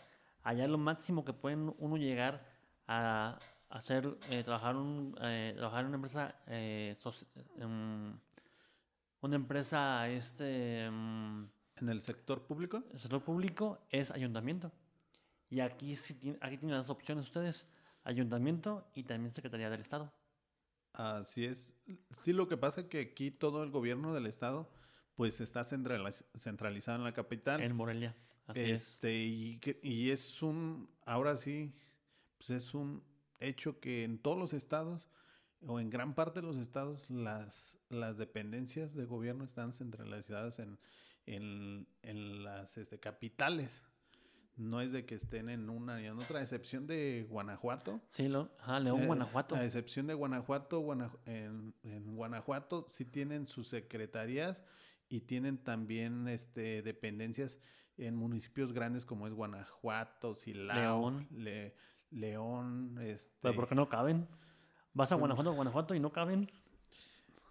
Allá lo máximo que pueden uno llegar a hacer, eh, trabajar, un, eh, trabajar en una empresa, eh, em, una empresa, este, em, En el sector público, el sector público es ayuntamiento. Y aquí, sí aquí tienen las opciones ustedes, ayuntamiento y también Secretaría del Estado. así es. Sí, lo que pasa es que aquí todo el gobierno del estado, pues está centraliz- centralizado en la capital. En Morelia. Así es. este, Y, y es un, ahora sí, pues es un hecho que en todos los estados, o en gran parte de los estados, las, las dependencias de gobierno están centralizadas en, en, en las este, capitales. No es de que estén en una y en otra, a excepción de Guanajuato. Sí, lo, ajá, León, Eh, Guanajuato. A excepción de Guanajuato, Guana- en, en Guanajuato sí tienen sus secretarías y tienen también este, dependencias en municipios grandes como es Guanajuato, Silao, León. Le- León, este, Pero ¿por qué no caben? Vas a Guanajuato, Guanajuato y no caben.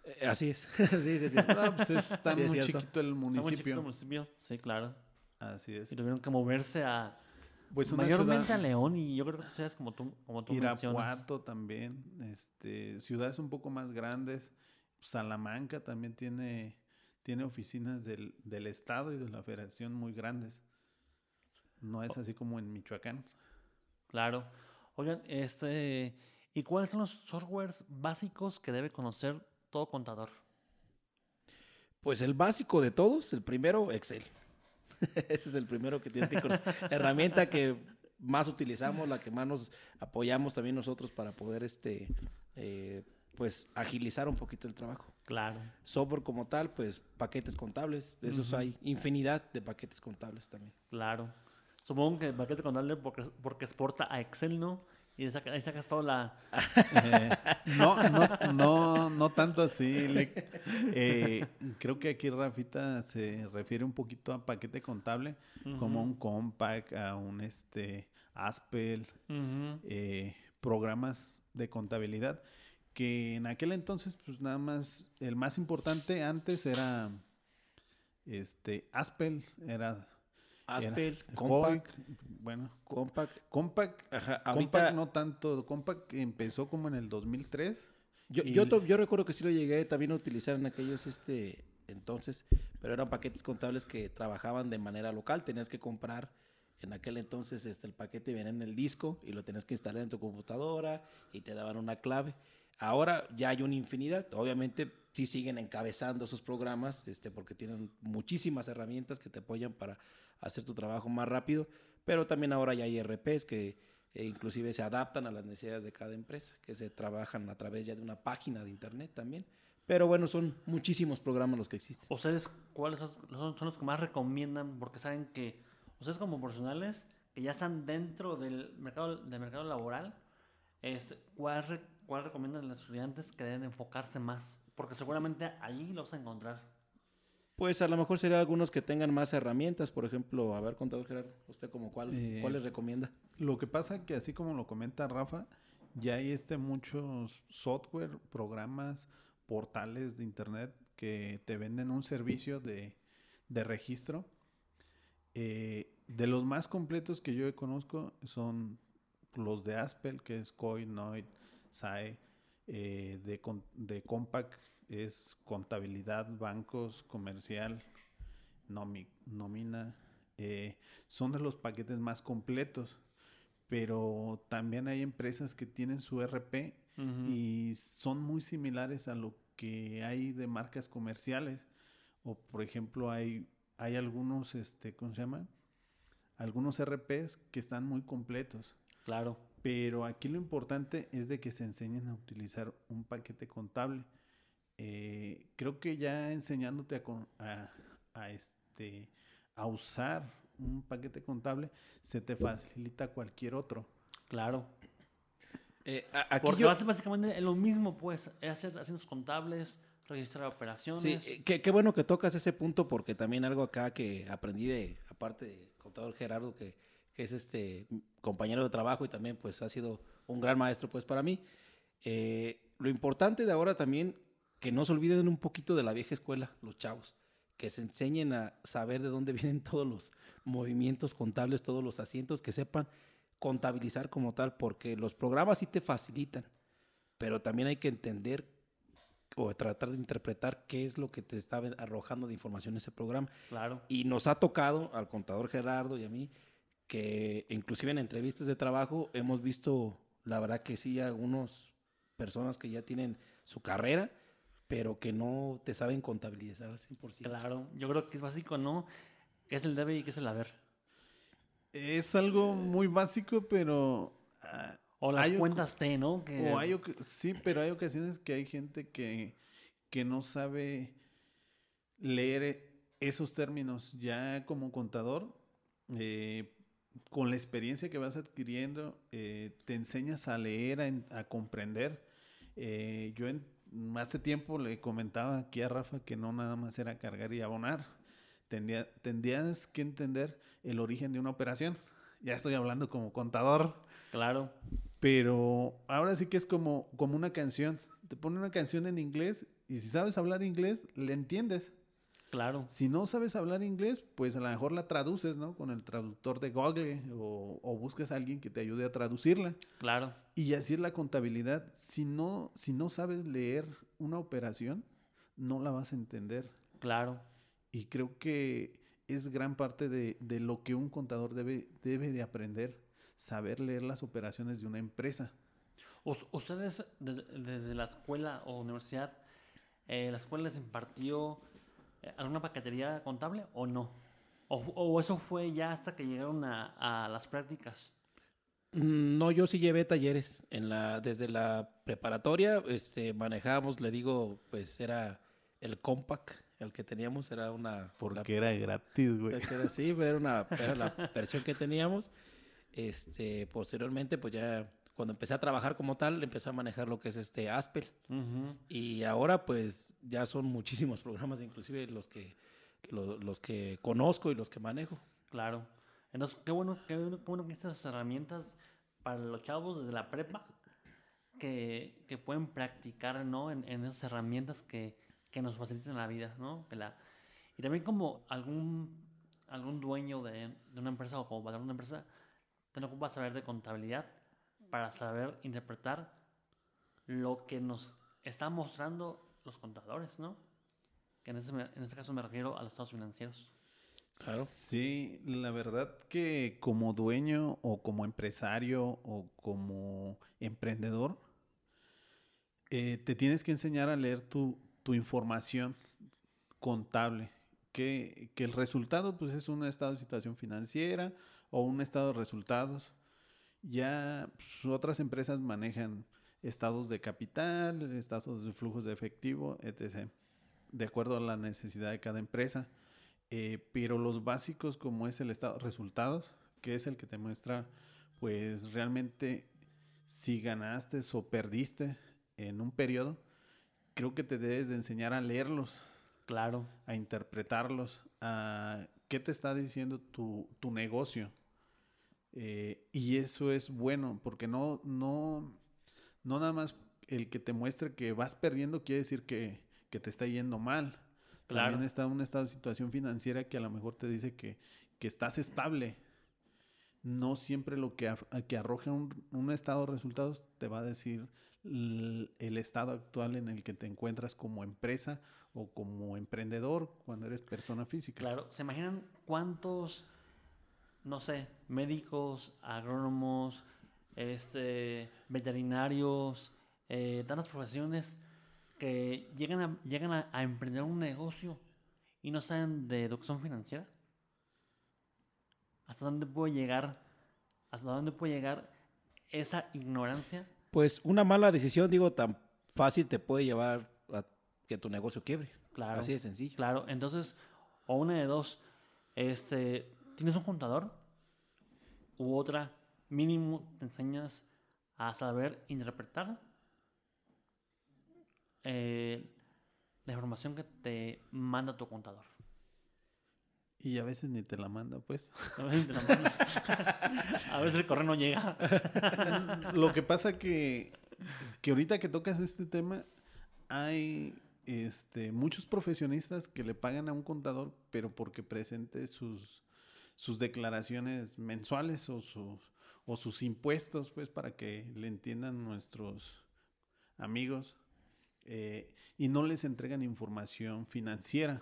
Eh, así es. sí, sí, sí. no, pues está Sí, es muy chiquito el Está muy chiquito municipio. el municipio. Sí, claro. Así es. Y tuvieron que moverse a Pues mayormente ciudad- a León y yo creo que seas como tú, como tú mencionas. Irapuato también, este, ciudades un poco más grandes. Salamanca también tiene, tiene oficinas del, del Estado y de la Federación muy grandes. No es así como en Michoacán. Claro. Oigan, este, ¿y cuáles son los softwares básicos que debe conocer todo contador? Pues el básico de todos, el primero, Excel. Ese es el primero que tienes que conocer. Herramienta que más utilizamos, la que más nos apoyamos también nosotros para poder este, eh, pues agilizar un poquito el trabajo. Claro. Software como tal, pues paquetes contables, de esos hay infinidad de paquetes contables también. Claro. Supongo que el paquete contable porque, porque exporta a Excel, ¿no? Y saca- ahí sacas toda la... Eh, no, no, no, no tanto así. le- eh, creo que aquí Rafita se refiere un poquito a paquete contable, como un Compact, a un este Aspel, eh, programas de contabilidad que en aquel entonces pues nada más el más importante antes era este Aspel era Aspel, Coic, bueno Compact. Compact Ajá, ahorita no tanto Compact empezó como en el 2003 yo, y- yo, recuerdo que sí lo llegué también a utilizar en aquellos este entonces, pero eran paquetes contables que trabajaban de manera local. Tenías que comprar en aquel entonces este, el paquete venía en el disco y lo tenías que instalar en tu computadora y te daban una clave. Ahora ya hay una infinidad. Obviamente sí siguen encabezando esos programas este, porque tienen muchísimas herramientas que te apoyan para hacer tu trabajo más rápido, pero también ahora ya hay RPs que eh, inclusive se adaptan a las necesidades de cada empresa, que se trabajan a través ya de una página de internet también. Pero bueno, son muchísimos programas los que existen. ¿Ustedes cuáles son, los que más recomiendan? Porque saben que ustedes como profesionales que ya están dentro del mercado, del mercado laboral, es, ¿cuál, ¿cuál recomiendan a los estudiantes que deben enfocarse más? Porque seguramente ahí lo vas a encontrar. Pues a lo mejor sería algunos que tengan más herramientas, por ejemplo, a ver, contador Gerardo, ¿usted como cuál, Eh, cuál les recomienda? Lo que pasa que así como lo comenta Rafa, ya hay este muchos software, programas, portales de internet que te venden un servicio de, de registro. Eh, de los más completos que yo conozco son los de Aspel, que es Coinoid, SAE, eh, de, con- de Compact es contabilidad, bancos, comercial, nomi- nómina. eh, son de los paquetes más completos pero también hay empresas que tienen su RP Ujú. y son muy similares a lo que hay de marcas comerciales. O por ejemplo, hay, hay algunos, este, ¿cómo se llama? Algunos RPs que están muy completos. Claro. Pero aquí lo importante es de que se enseñen a utilizar un paquete contable. Eh, creo que ya enseñándote a, con- a, a, este, a usar un paquete contable, se te facilita cualquier otro. Claro. Eh, aquí Porque yo- vas básicamente lo mismo, pues, es hacer haciendo contables, registrar Sí, operaciones. eh, qué, qué bueno que tocas ese punto porque también algo acá que aprendí de, aparte de contador Gerardo, que, que es este compañero de trabajo y también pues ha sido un gran maestro pues para mí. Eh, lo importante de ahora también, que no se olviden un poquito de la vieja escuela, los chavos, que se enseñen a saber de dónde vienen todos los movimientos contables, todos los asientos, que sepan contabilizar como tal, porque los programas sí te facilitan, pero también hay que entender o tratar de interpretar qué es lo que te está arrojando de información ese programa. Claro. Y nos ha tocado al contador Gerardo y a mí que inclusive en entrevistas de trabajo hemos visto, la verdad que sí, algunas personas que ya tienen su carrera, pero que no te saben contabilizar al 100%. Claro. Yo creo que es básico, ¿no? ¿Qué es el debe y qué es el haber? Es algo muy básico, pero... ah, O las cuentas T, ¿no? Que, O hay, sí, pero hay ocasiones que hay gente que, que no sabe leer e- esos términos. Ya como contador, eh, con la experiencia que vas adquiriendo, eh, te enseñas a leer, a, en- a comprender. Eh, yo en hace tiempo le comentaba aquí a Rafa que no nada más era cargar y abonar. Tendría- tendrías que entender el origen de una operación. Ya estoy hablando como contador. Claro. Pero ahora sí que es como, como una canción. Te pone una canción en inglés y si sabes hablar inglés, le entiendes. Claro. Si no sabes hablar inglés, pues a lo mejor la traduces, ¿no? Con el traductor de Google o, o buscas a alguien que te ayude a traducirla. Claro. Y así es la contabilidad. Si no, si no sabes leer una operación, no la vas a entender. Claro. Y creo que es gran parte de, de lo que un contador debe, debe de aprender. Saber leer las operaciones de una empresa. Us- ¿Ustedes desde, desde la escuela o universidad, eh, la escuela les impartió alguna paquetería contable o no? O, o eso fue ya hasta que llegaron a, a las prácticas? Mm, No, yo sí llevé talleres en la desde la preparatoria, este manejábamos, le digo, pues era el compact, el que teníamos era una Porque era gratis, güey. Así, era, una, era la versión que teníamos. Este, posteriormente, pues ya cuando empecé a trabajar como tal, empecé a manejar lo que es este Aspel. Ujú. Y ahora pues ya son muchísimos programas, inclusive los que, lo- los que conozco y los que manejo. Claro. Entonces, qué bueno, qué bueno, qué bueno que estas herramientas para los chavos desde la prepa que, que pueden practicar, ¿no? En, en esas herramientas que, que nos facilitan la vida, ¿no? Que la, y también como algún, algún dueño de, de una empresa o como patrón de una empresa, te no ocupas saber de contabilidad para saber interpretar lo que nos están mostrando los contadores, ¿no? Que en ese, me- en este caso me refiero a los estados financieros. Claro. Sí, la verdad que como dueño o como empresario o como emprendedor, eh, te tienes que enseñar a leer tu, tu información contable. Que, que el resultado pues es un estado de situación financiera o un estado de resultados. Ya pues, otras empresas manejan estados de capital, estados de flujos de efectivo, etc. De acuerdo a la necesidad de cada empresa. Eh, pero los básicos como es el estado de resultados, que es el que te muestra pues realmente si ganaste o perdiste en un periodo, creo que te debes de enseñar a leerlos, Claro. a interpretarlos, a qué te está diciendo tu, tu negocio. Eh, y eso es bueno, porque no, no, no nada más el que te muestre que vas perdiendo quiere decir que, que te está yendo mal. Claro. También está un estado de situación financiera que a lo mejor te dice que, que estás estable. No siempre lo que, que arroja un, un estado de resultados te va a decir l- el estado actual en el que te encuentras como empresa o como emprendedor cuando eres persona física. Claro, ¿se imaginan cuántos, no sé, médicos, agrónomos, este, veterinarios, eh, tantas profesiones que llegan a, llegan a, a emprender un negocio y no saben de educación financiera? ¿Hasta dónde puede llegar? ¿Hasta dónde puede llegar esa ignorancia? Pues una mala decisión, digo, tan fácil te puede llevar a que tu negocio quiebre. Claro. Así de sencillo. Claro, entonces, o una de dos, este, ¿tienes un contador? U otra, mínimo te enseñas a saber interpretar eh, la información que te manda tu contador. Y a veces ni te la manda, pues. A veces, te la manda. A veces el correo no llega. Lo que pasa que, que ahorita que tocas este tema, hay este, muchos profesionistas que le pagan a un contador, pero porque presente sus, sus declaraciones mensuales o sus, o sus impuestos, pues para que le entiendan nuestros amigos eh, y no les entregan información financiera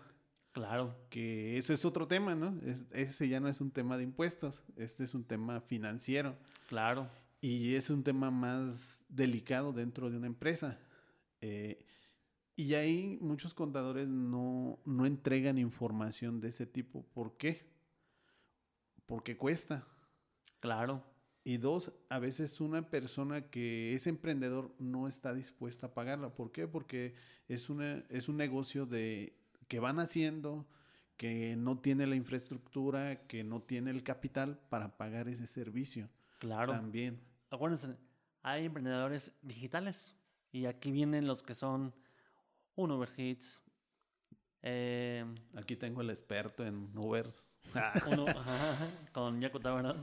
Claro, que eso es otro tema, ¿no? Es- ese ya no es un tema de impuestos, este es un tema financiero claro, y es un tema más delicado dentro de una empresa. Eh, y ahí muchos contadores no, no entregan información de ese tipo. ¿Por qué? Porque cuesta. claro, Y dos, a veces una persona que es emprendedor no está dispuesta a pagarla. ¿Por qué? Porque es, una, es un negocio de, que van haciendo, que no tiene la infraestructura, que no tiene el capital para pagar ese servicio claro. también. Acuérdense, hay emprendedores digitales y aquí vienen los que son un Uber Eats, eh, Aquí tengo el experto en Ubers. Uno ajá, con Yakuta, ¿verdad?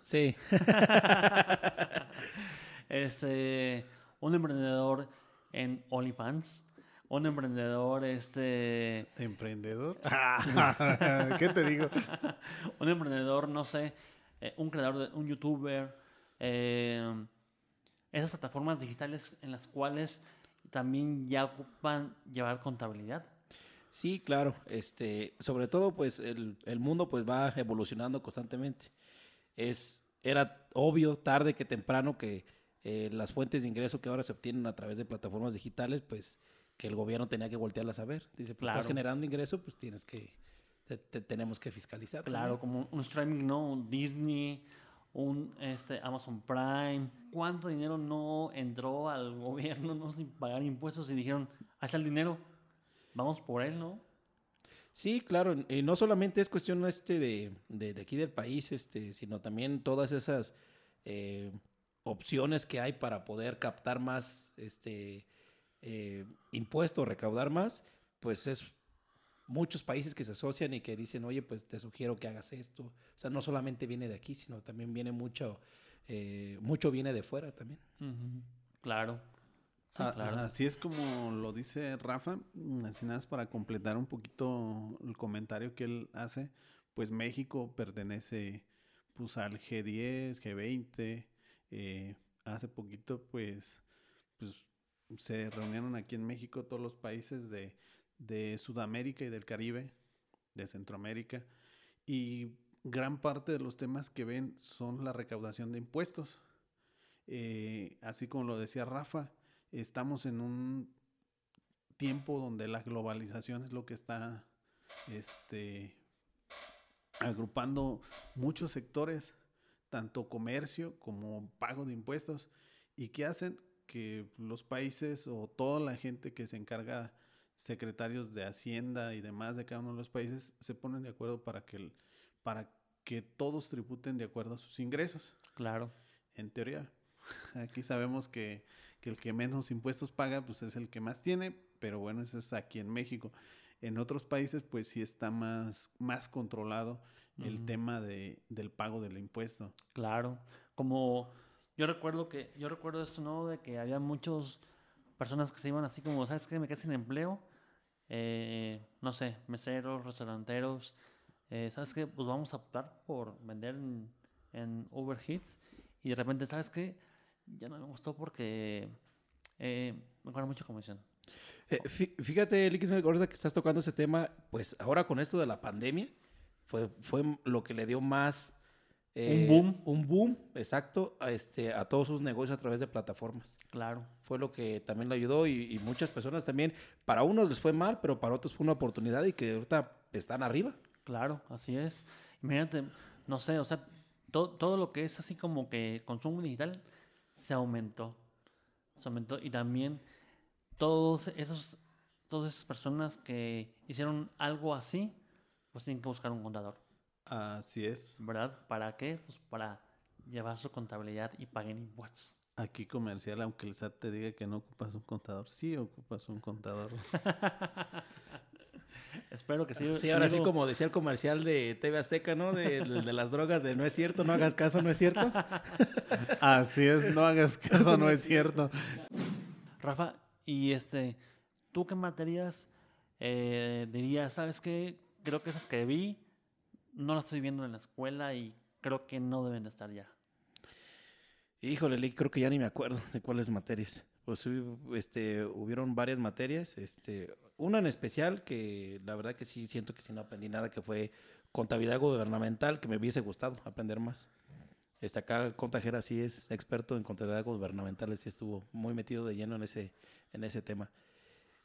Sí. este, un emprendedor en OnlyFans, un emprendedor, este, ¿Emprendedor? ¿Qué te digo? un emprendedor, no sé, eh, un creador, de, un youtuber, eh, esas plataformas digitales en las cuales también ya ocupan llevar contabilidad. Sí, claro. Este, sobre todo, pues, el, el mundo pues va evolucionando constantemente. Es, era obvio, tarde que temprano, que eh, las fuentes de ingreso que ahora se obtienen a través de plataformas digitales, pues, que el gobierno tenía que voltearlas a ver. Dice, pues, Claro. estás generando ingreso, pues tienes que, te- te- tenemos que fiscalizar. Claro, también. como un streaming, ¿no? Un Disney, un este, Amazon Prime. ¿Cuánto dinero no entró al gobierno no sin pagar impuestos y dijeron, ahí está el dinero, vamos por él, ¿no? Sí, claro, y no solamente es cuestión este de, de, de aquí del país, este, sino también todas esas eh, opciones que hay para poder captar más este, eh, impuestos, recaudar más, pues es muchos países que se asocian y que dicen, oye, pues te sugiero que hagas esto. O sea, no solamente viene de aquí, sino también viene mucho, eh, mucho viene de fuera también. Claro. Sí, ah, claro. Así es como lo dice Rafa, mm, así nada más para completar un poquito el comentario que él hace, pues México pertenece pues al G10, G20, eh, hace poquito pues, pues se reunieron aquí en México todos los países de, de Sudamérica y del Caribe, de Centroamérica, y gran parte de los temas que ven son la recaudación de impuestos. Eh, así como lo decía Rafa, estamos en un tiempo donde la globalización es lo que está este, agrupando muchos sectores, tanto comercio como pago de impuestos, y que hacen que los países o toda la gente que se encarga secretarios de Hacienda y demás de cada uno de los países se ponen de acuerdo para que, el, para que todos tributen de acuerdo a sus ingresos. Claro. En teoría. Aquí sabemos que, que, el que menos impuestos paga, pues es el que más tiene, pero bueno, eso es aquí en México. En otros países, pues sí está más, más controlado el tema de, del pago del impuesto. Claro. Como yo recuerdo que, yo recuerdo esto, ¿no? De que había muchos personas que se iban así como, ¿sabes qué? Me quedé sin empleo. Eh, no sé, meseros, restauranteros. Eh, ¿Sabes qué? Pues vamos a optar por vender en, en Uber Eats. Y de repente, ¿sabes qué? Ya no me gustó porque eh, me cobra mucha comisión. fíjate, Liquis, ahorita que estás tocando ese tema, pues ahora con esto de la pandemia, fue, fue lo que le dio más un eh, boom. Un boom, exacto, a, este, a todos sus negocios a través de plataformas. Claro. Fue lo que también le ayudó y, muchas personas también, para unos les fue mal, pero para otros fue una oportunidad y que ahorita están arriba. Claro, así es. Imagínate, no sé, o sea, todo lo que es así como que consumo digital se aumentó. Se aumentó y también todos esos, todas esas personas que hicieron algo así, pues tienen que buscar un contador. Así es. ¿Verdad? ¿Para qué? Pues para llevar su contabilidad y paguen impuestos. Aquí comercial, aunque el SAT te diga que no ocupas un contador, sí ocupas un contador. Espero que sí. Sí, ahora sí, como decía el comercial de TV Azteca, ¿no? De, de, las drogas, de no es cierto, no hagas caso, no es cierto. Así es, no hagas caso, no es cierto. Rafa, y este, ¿tú qué materias eh, dirías, sabes qué? Creo que esas que vi no la estoy viendo en la escuela y creo que no deben de estar ya. Híjole, creo que ya ni me acuerdo de cuáles materias. Pues este, hubieron varias materias, este, una en especial que la verdad que sí siento que sí no aprendí nada, que fue contabilidad gubernamental, que me hubiese gustado aprender más. Este, acá Contajera sí es experto en contabilidad gubernamental, y estuvo muy metido de lleno en ese, en ese tema.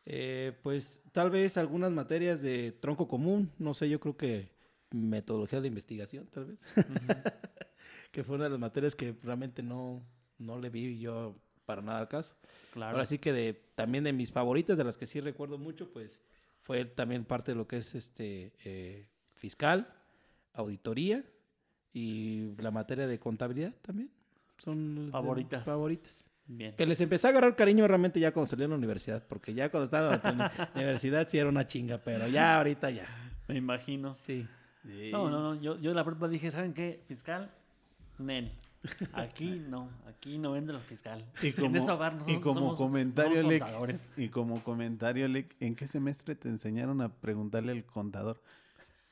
Eh, pues tal vez algunas materias de tronco común, no sé, yo creo que metodología de investigación, tal vez. que fue una de las materias que realmente no, no le vi yo para nada al caso. Claro. Ahora sí que de, también de mis favoritas, de las que sí recuerdo mucho, pues fue también parte de lo que es este eh, fiscal, auditoría y la materia de contabilidad también. Son favoritas. favoritas. Bien. Que les empecé a agarrar cariño realmente ya cuando salí a la universidad, porque ya cuando estaba en la universidad sí era una chinga, pero ya ahorita ya. Me imagino. Sí. No, no, no. Yo, yo la prepa dije, ¿saben qué? Fiscal, nen. Aquí no, aquí no vende lo fiscal. Y como, y como comentario, y como comentario, ¿en qué semestre te enseñaron a preguntarle al contador?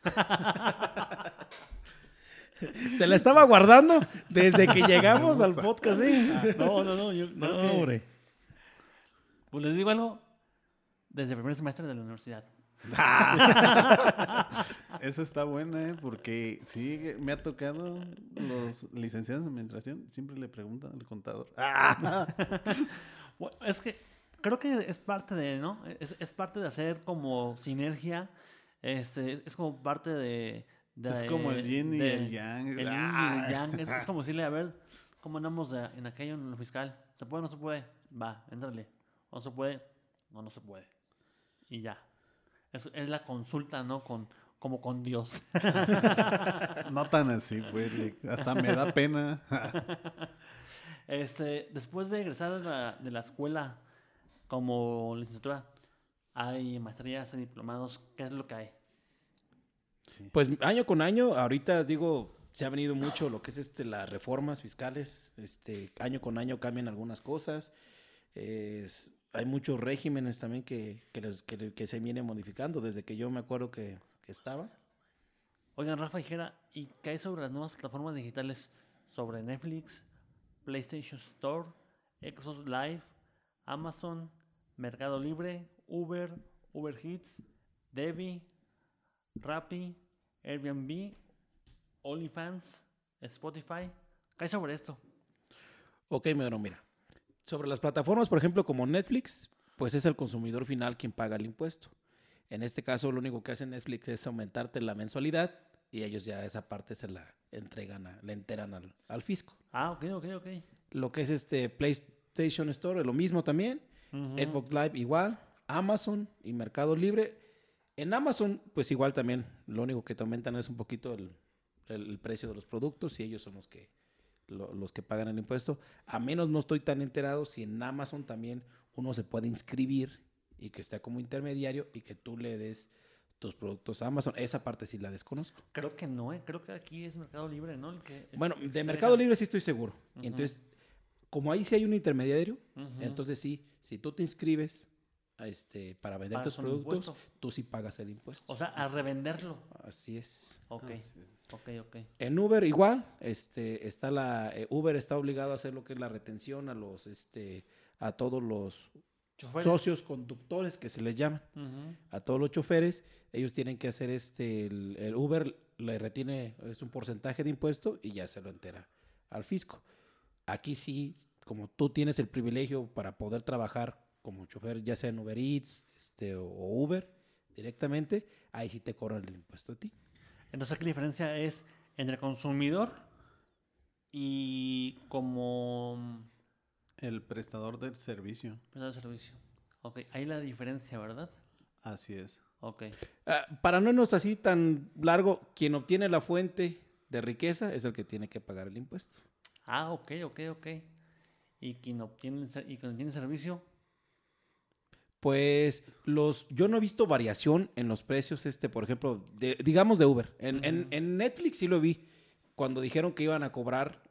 Se la estaba guardando desde que llegamos al podcast, ¿sí? No, no, no. Yo, no, hombre. Pues les digo algo, desde el primer semestre de la universidad. Esa está buena, ¿eh? Porque sí, me ha tocado los licenciados en administración, siempre le preguntan al contador. es que creo que es parte de, ¿no? Es, parte de hacer como sinergia, este, es como parte de... es como el yin y el yang. El yin y el yang. Es, como decirle, a ver, ¿cómo andamos en aquello en lo fiscal? ¿Se puede o no se puede? Va, entrale. ¿O no se puede? No, no se puede. Y ya. Es, es la consulta, ¿no? Con, como con Dios. no tan así, pues. Hasta me da pena. Este, después de egresar de la, de la escuela como licenciatura, hay maestrías, hay diplomados, ¿qué es lo que hay? Pues año con año, ahorita digo, se ha venido mucho lo que es este las reformas fiscales, este año con año cambian algunas cosas. Es- hay muchos regímenes también que, que, les- que- que se vienen modificando desde que yo me acuerdo que, estaba. Oigan, Rafa dijera, ¿y qué hay sobre las nuevas plataformas digitales? Sobre Netflix, PlayStation Store, Xbox Live, Amazon, Mercado Libre, Uber, Uber Eats, Devi, Rappi, Airbnb, OnlyFans, Spotify. ¿Qué hay sobre esto? Ok, bueno, mira. Sobre las plataformas, por ejemplo, como Netflix, pues es el consumidor final quien paga el impuesto. En este caso, lo único que hace Netflix es aumentarte la mensualidad y ellos ya esa parte se la entregan, a- le enteran al, al fisco. Ah, ok, ok, ok. Lo que es este PlayStation Store, lo mismo también. Xbox Live igual. Amazon y Mercado Libre. En Amazon, pues igual también, lo único que te aumentan es un poquito el, el- el precio de los productos y ellos son los que, lo- los que pagan el impuesto. A menos no estoy tan enterado si en Amazon también uno se puede inscribir y que esté como intermediario y que tú le des tus productos a Amazon. Esa parte sí la desconozco. Creo que no, ¿eh? creo que aquí es Mercado Libre, ¿no? El que Bueno, de. Mercado Libre sí estoy seguro. Entonces, como ahí sí hay un intermediario, entonces sí, si tú te inscribes este, para vender tus productos, tú sí pagas el impuesto. O sea, a revenderlo. Así es. Ok, Así es. ok, ok. En Uber igual, este, está la, eh, Uber está obligado a hacer lo que es la retención a los, este, a todos los Choferes. socios conductores que se les llaman, Ujú. a todos los choferes, ellos tienen que hacer este, el, el Uber le retiene, es un porcentaje de impuesto y ya se lo entera al fisco. Aquí sí, como tú tienes el privilegio para poder trabajar como chofer, ya sea en Uber Eats este, o Uber directamente, ahí sí te cobran el impuesto a ti. Entonces aquí la diferencia es entre consumidor y como El prestador del servicio. prestador de servicio. Ok, ahí la diferencia, ¿verdad? Así es. Ok. Ah, para no irnos así tan largo, quien obtiene la fuente de riqueza es el que tiene que pagar el impuesto. Ah, ok, ok, ok. Y quien obtiene, el ser- y quien tiene servicio, Pues los, yo no he visto variación en los precios, este, por ejemplo, de- digamos de Uber. En, en- en Netflix sí lo vi. Cuando dijeron que iban a cobrar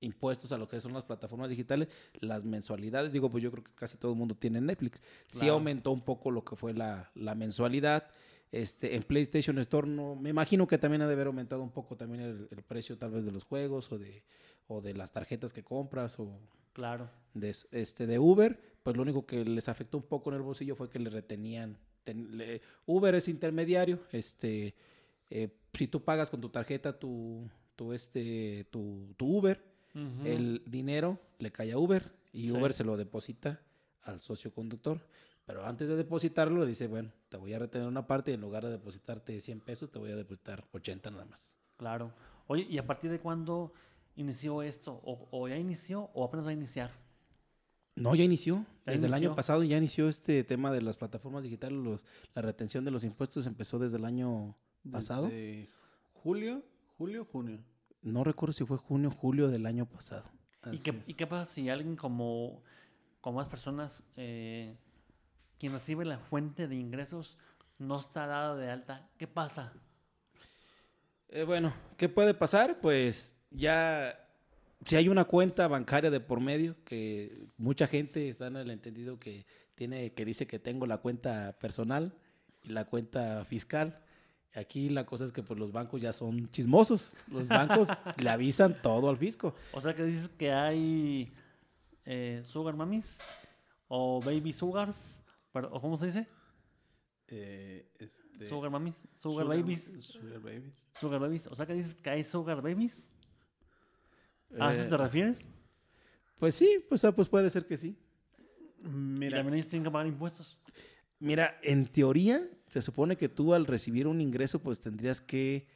impuestos a lo que son las plataformas digitales, las mensualidades, digo, pues yo creo que casi todo el mundo tiene Netflix. Sí Claro. aumentó un poco lo que fue la, la mensualidad. Este, en PlayStation Store no, me imagino que también ha de haber aumentado un poco también el, el precio tal vez de los juegos o de, o de las tarjetas que compras o claro. de, este, de Uber, pues lo único que les afectó un poco en el bolsillo fue que le retenían. ten- le- Uber es intermediario, este, eh, si tú pagas con tu tarjeta tu, tu, este, tu, tu Uber, el dinero le cae a Uber y Sí. Uber se lo deposita al socio conductor. Pero antes de depositarlo le dice, bueno, te voy a retener una parte y en lugar de depositarte 100 pesos, te voy a depositar 80 nada más. Claro. Oye, ¿y a partir de cuándo inició esto? ¿O, o ya inició o apenas va a iniciar? No, ya inició. Ya desde el año pasado ya inició este tema de las plataformas digitales. los- la retención de los impuestos empezó desde el año pasado. Desde julio, julio, junio. No recuerdo si fue junio o julio del año pasado. ¿Y Así qué, es. ¿Y qué pasa si alguien como, como más personas, eh, quien recibe la fuente de ingresos, no está dado de alta? ¿Qué pasa? Eh, bueno, ¿qué puede pasar? Pues ya, si hay una cuenta bancaria de por medio, que mucha gente está en el entendido que tiene, que dice que tengo la cuenta personal y la cuenta fiscal. Aquí la cosa es que pues los bancos ya son chismosos. Los bancos le avisan todo al fisco. O sea, que dices que hay eh, sugar mamis o baby sugars, ¿o cómo se dice? Eh, este, Sugar mamis, sugar, babies, Sugar babies. sugar babies. O sea, que dices que hay sugar babies. ¿A eso Eh, te refieres? Pues sí, pues, ah, pues puede ser que sí. Y Mira, también ellos tienen que pagar impuestos. Mira, en teoría, se supone que tú al recibir un ingreso, pues tendrías que.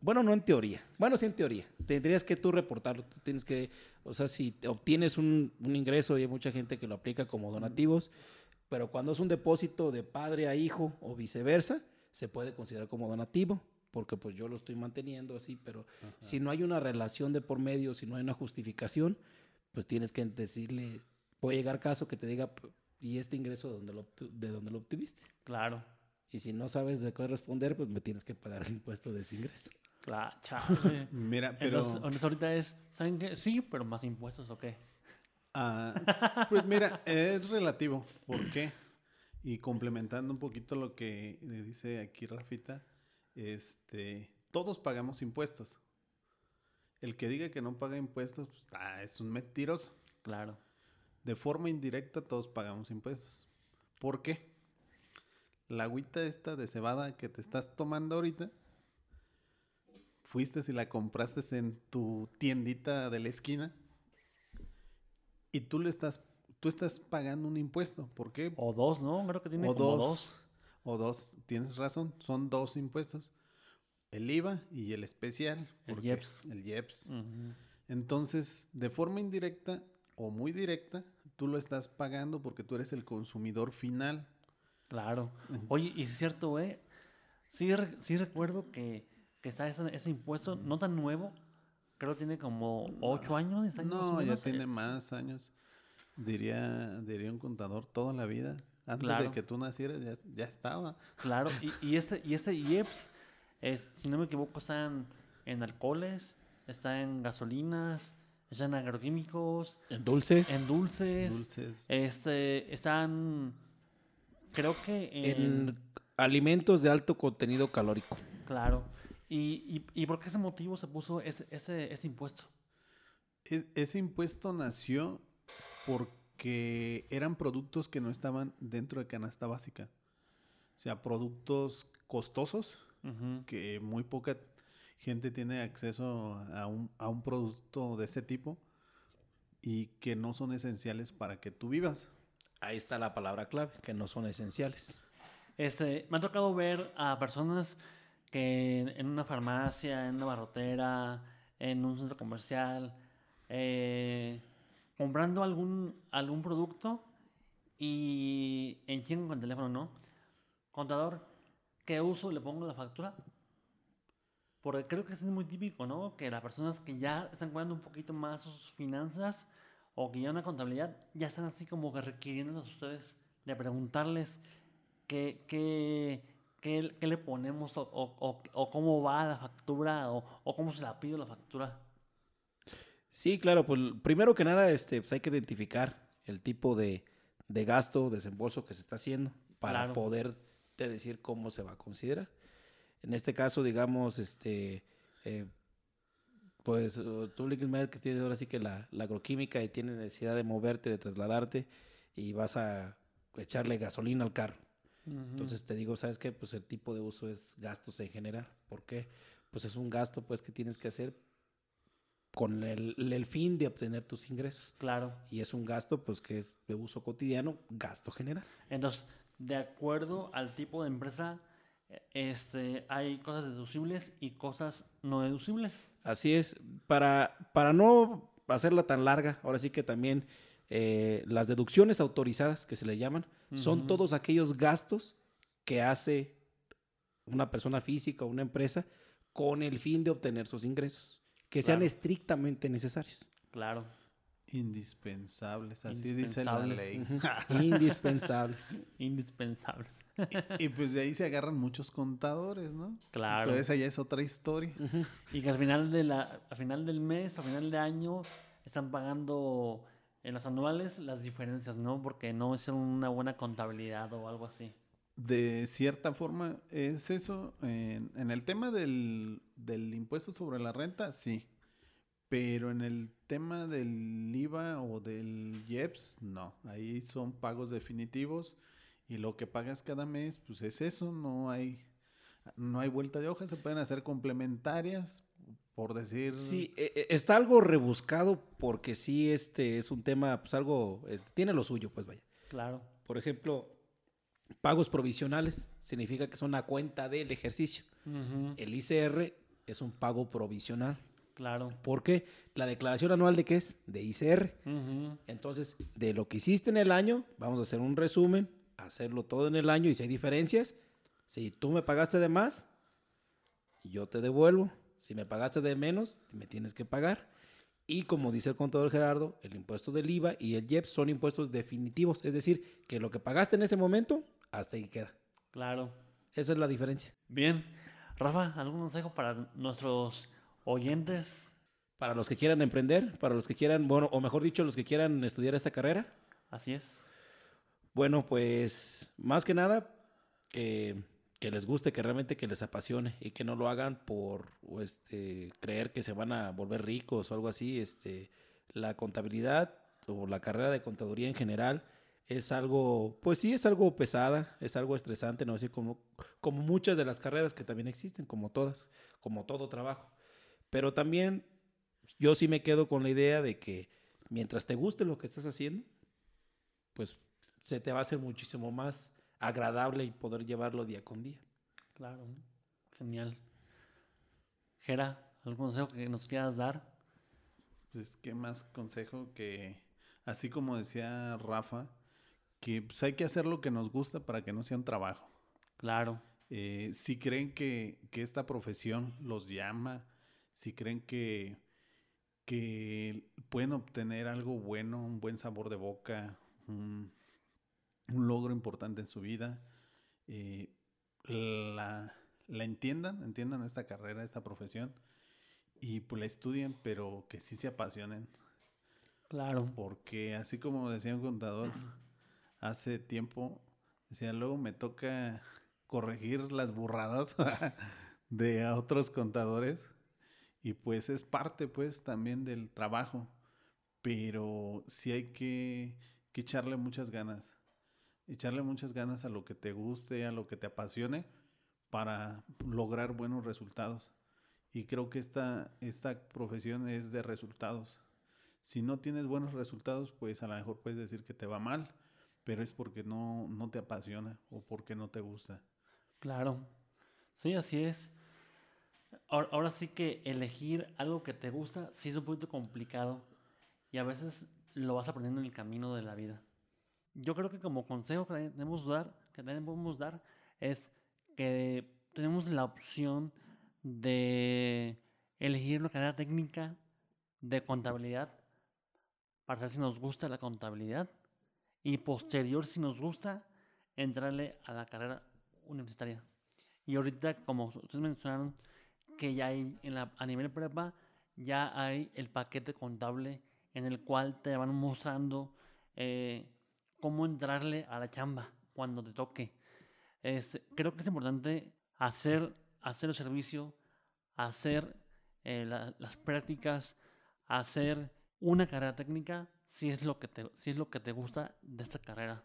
Bueno, no en teoría. Bueno, sí en teoría. Tendrías que tú reportarlo. Tú tienes que. O sea, si te obtienes un, un ingreso, y hay mucha gente que lo aplica como donativos, pero cuando es un depósito de padre a hijo o viceversa, se puede considerar como donativo, porque pues yo lo estoy manteniendo así, pero si no hay una relación de por medio, si no hay una justificación, pues tienes que decirle, puede llegar caso que te diga, "P- ¿y este ingreso de dónde lo, de dónde lo obtuviste? Claro. Y si no sabes de qué responder, pues me tienes que pagar el impuesto de ese ingreso. Claro, chale. Mira, pero... Entonces, ahorita es, ¿saben qué? Sí, pero más impuestos o qué? Ah, pues mira, es relativo. ¿Por qué? Y complementando un poquito lo que le dice aquí Rafita, este, todos pagamos impuestos. El que diga que no paga impuestos, pues ah, es un mentiroso. Claro. De forma indirecta todos pagamos impuestos. ¿Por qué? La agüita esta de cebada que te estás tomando ahorita, fuiste y la compraste en tu tiendita de la esquina y tú le estás, tú estás pagando un impuesto. ¿Por qué? O dos, ¿no? Creo que tiene O como dos. dos. O dos, tienes razón, son dos impuestos. El IVA y el especial. El IEPS. El IEPS. Entonces, de forma indirecta o muy directa, tú lo estás pagando porque tú eres el consumidor final. Claro. Oye, y es cierto, güey. Sí, re- sí recuerdo que, que está ese, ese impuesto no tan nuevo. Creo que tiene como ocho años, 10 años. No, ya tiene eh, más años. Diría, diría un contador toda la vida. Antes Claro. de que tú nacieras ya, ya estaba. Claro. Y, y este, y este IEPS, es, si no me equivoco, está en, en alcoholes, está en gasolinas, está en agroquímicos, En dulces, en dulces. Dulces. Este, están, creo que en, en alimentos de alto contenido calórico. claro. ¿Y, y, y por qué ese motivo se puso ese, ese, ese impuesto? E- ese impuesto nació porque eran productos que no estaban dentro de canasta básica. O sea, productos costosos que muy poca gente tiene acceso a un, a un producto de ese tipo y que no son esenciales para que tú vivas. Ahí está la palabra clave, que no son esenciales. Este, me ha tocado ver a personas que en, en una farmacia, en una barrotera, en un centro comercial, eh, comprando algún, algún producto y en chingo con el teléfono, ¿no? Contador, ¿qué uso le pongo a la factura? Porque creo que es muy típico, ¿no? Que las personas que ya están cuidando un poquito más sus finanzas o que ya una contabilidad, ya están así como que requiriéndolos a ustedes de preguntarles qué, qué, qué, qué le ponemos o, o- o- o cómo va la factura o cómo se la pido la factura. Sí, claro, pues primero que nada este, pues hay que identificar el tipo de, de gasto, desembolso que se está haciendo para Claro. poder te decir cómo se va a considerar. En este caso, digamos, este, eh, pues tú, Linkenmeier, que tienes ahora sí que la, la agroquímica y tienes necesidad de moverte, de trasladarte y vas a echarle gasolina al carro. Entonces te digo, ¿sabes qué? Pues el tipo de uso es gastos en general. ¿Por qué? Pues es un gasto pues que tienes que hacer con el, el fin de obtener tus ingresos. Claro. Y es un gasto pues que es de uso cotidiano, gasto general. Entonces, de acuerdo al tipo de empresa, este, hay cosas deducibles y cosas no deducibles. Así es. Para, para no hacerla tan larga, ahora sí que también eh, las deducciones autorizadas, que se le llaman, son todos aquellos gastos que hace una persona física o una empresa con el fin de obtener sus ingresos, que sean Claro. estrictamente necesarios. Claro. Indispensables, así dice la ley. Indispensables. Indispensables. y pues de ahí se agarran muchos contadores, ¿no? Claro. Pero esa ya es otra historia. Y que al final, de la, al final del mes, al final de año, están pagando en las anuales las diferencias, ¿no? Porque no es una buena contabilidad o algo así. De cierta forma es eso. En, en el tema del, del impuesto sobre la renta, sí. Pero en el tema del IVA o del IEPS, no. Ahí son pagos definitivos y lo que pagas cada mes, pues es eso. No hay, no hay vuelta de hoja. Se pueden hacer complementarias, por decir. Sí, eh, eh, está algo rebuscado porque sí, este es un tema, pues algo, este, tiene lo suyo, pues vaya. Claro. Por ejemplo, pagos provisionales significa que son a cuenta del ejercicio. Ujú, El ICR es un pago provisional. Claro. ¿Por qué? La declaración anual de qué es? De ICR. Ujú, Entonces, de lo que hiciste en el año, vamos a hacer un resumen, hacerlo todo en el año y si hay diferencias, si tú me pagaste de más, yo te devuelvo. Si me pagaste de menos, me tienes que pagar. Y como dice el contador Gerardo, el impuesto del IVA y el IEPS son impuestos definitivos, es decir, que lo que pagaste en ese momento, hasta ahí queda. Claro. Esa es la diferencia. Bien. Rafa, ¿algún consejo para nuestros oyentes? Para los que quieran emprender, para los que quieran, bueno, o mejor dicho, los que quieran estudiar esta carrera. Así es. Bueno, pues más que nada, que, que les guste, que realmente que les apasione y que no lo hagan por o, este, creer que se van a volver ricos o algo así. Este, la contabilidad o la carrera de contaduría en general es algo, pues sí, es algo pesada, es algo estresante, ¿no? Así como, como muchas de las carreras que también existen, como todas, como todo trabajo. Pero también yo sí me quedo con la idea de que mientras te guste lo que estás haciendo, pues se te va a hacer muchísimo más agradable y poder llevarlo día con día. Claro, genial. Gera, ¿algún consejo que nos quieras dar? Pues qué más consejo que, así como decía Rafa, que pues, hay que hacer lo que nos gusta para que no sea un trabajo. Claro. Eh, si creen que, que, esta profesión los llama, si creen que, que pueden obtener algo bueno, un buen sabor de boca, un, un logro importante en su vida, eh, la, la, entiendan, entiendan esta carrera, esta profesión, y pues la estudien, pero que sí se apasionen. Claro. Porque así como decía un contador hace tiempo, decía, luego me toca corregir las burradas de otros contadores y pues es parte pues también del trabajo, pero sí hay que, que echarle muchas ganas, echarle muchas ganas a lo que te guste, a lo que te apasione para lograr buenos resultados. Y creo que esta, esta profesión es de resultados. Si no tienes buenos resultados, pues a lo mejor puedes decir que te va mal, pero es porque no, no te apasiona o porque no te gusta. Claro, sí, así es. Ahora, ahora, sí que elegir algo que te gusta sí es un poquito complicado y a veces lo vas aprendiendo en el camino de la vida. Yo creo que como consejo que debemos dar, que debemos dar es que tenemos la opción de elegir una carrera técnica de contabilidad para ver si nos gusta la contabilidad y posterior si nos gusta entrarle a la carrera universitaria. Y ahorita, como ustedes mencionaron, que ya hay en la, a nivel prepa, ya hay el paquete contable en el cual te van mostrando eh, cómo entrarle a la chamba cuando te toque. Es, creo que es importante hacer, hacer el servicio, hacer eh, la, las prácticas, hacer una carrera técnica si es, lo que te, si es lo que te gusta de esta carrera.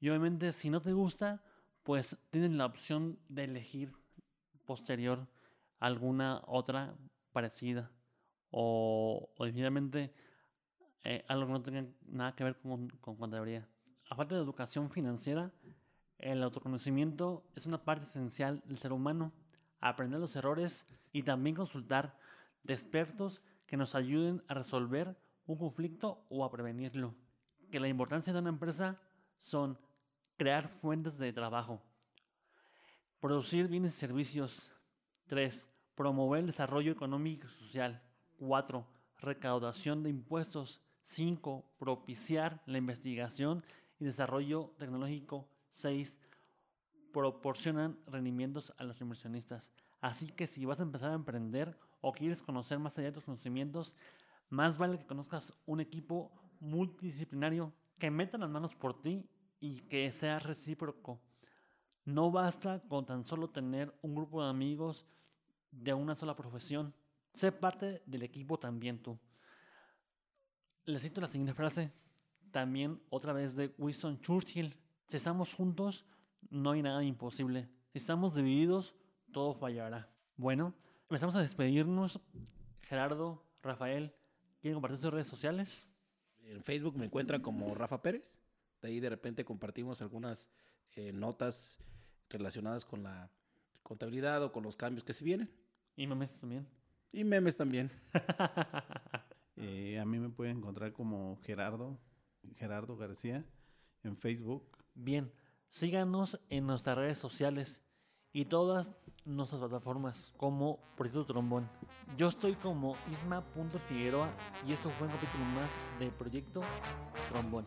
Y obviamente si no te gusta, pues tienes la opción de elegir posterior alguna otra parecida o, o definitivamente eh, algo que no tenga nada que ver con, con contabilidad. Aparte de educación financiera, el autoconocimiento es una parte esencial del ser humano. Aprender los errores y también consultar de expertos que nos ayuden a resolver un conflicto o a prevenirlo. Que la importancia de una empresa son crear fuentes de trabajo, producir bienes y servicios. 3. Promover el desarrollo económico y social. 4. Recaudación de impuestos. 5. Propiciar la investigación y desarrollo tecnológico. 6. Proporcionan rendimientos a los inversionistas. Así que si vas a empezar a emprender o quieres conocer más allá de tus conocimientos, más vale que conozcas un equipo multidisciplinario que meta las manos por ti y que sea recíproco. No basta con tan solo tener un grupo de amigos de una sola profesión. Sé parte del equipo también tú. Le cito la siguiente frase, también otra vez de Winston Churchill. Si estamos juntos, no hay nada imposible. Si estamos divididos, todo fallará. Bueno, empezamos a despedirnos. Gerardo, Rafael, ¿quieren compartir sus redes sociales? En Facebook me encuentran como Rafa Pérez. De ahí de repente compartimos algunas eh, notas relacionadas con la contabilidad o con los cambios que se vienen. Y memes también. Y memes también. eh, a mí me pueden encontrar como Gerardo, Gerardo García, en Facebook. Bien, síganos en nuestras redes sociales y todas nuestras plataformas como Proyecto Trombón. Yo estoy como isma.figueroa y esto fue un capítulo más de Proyecto Trombón.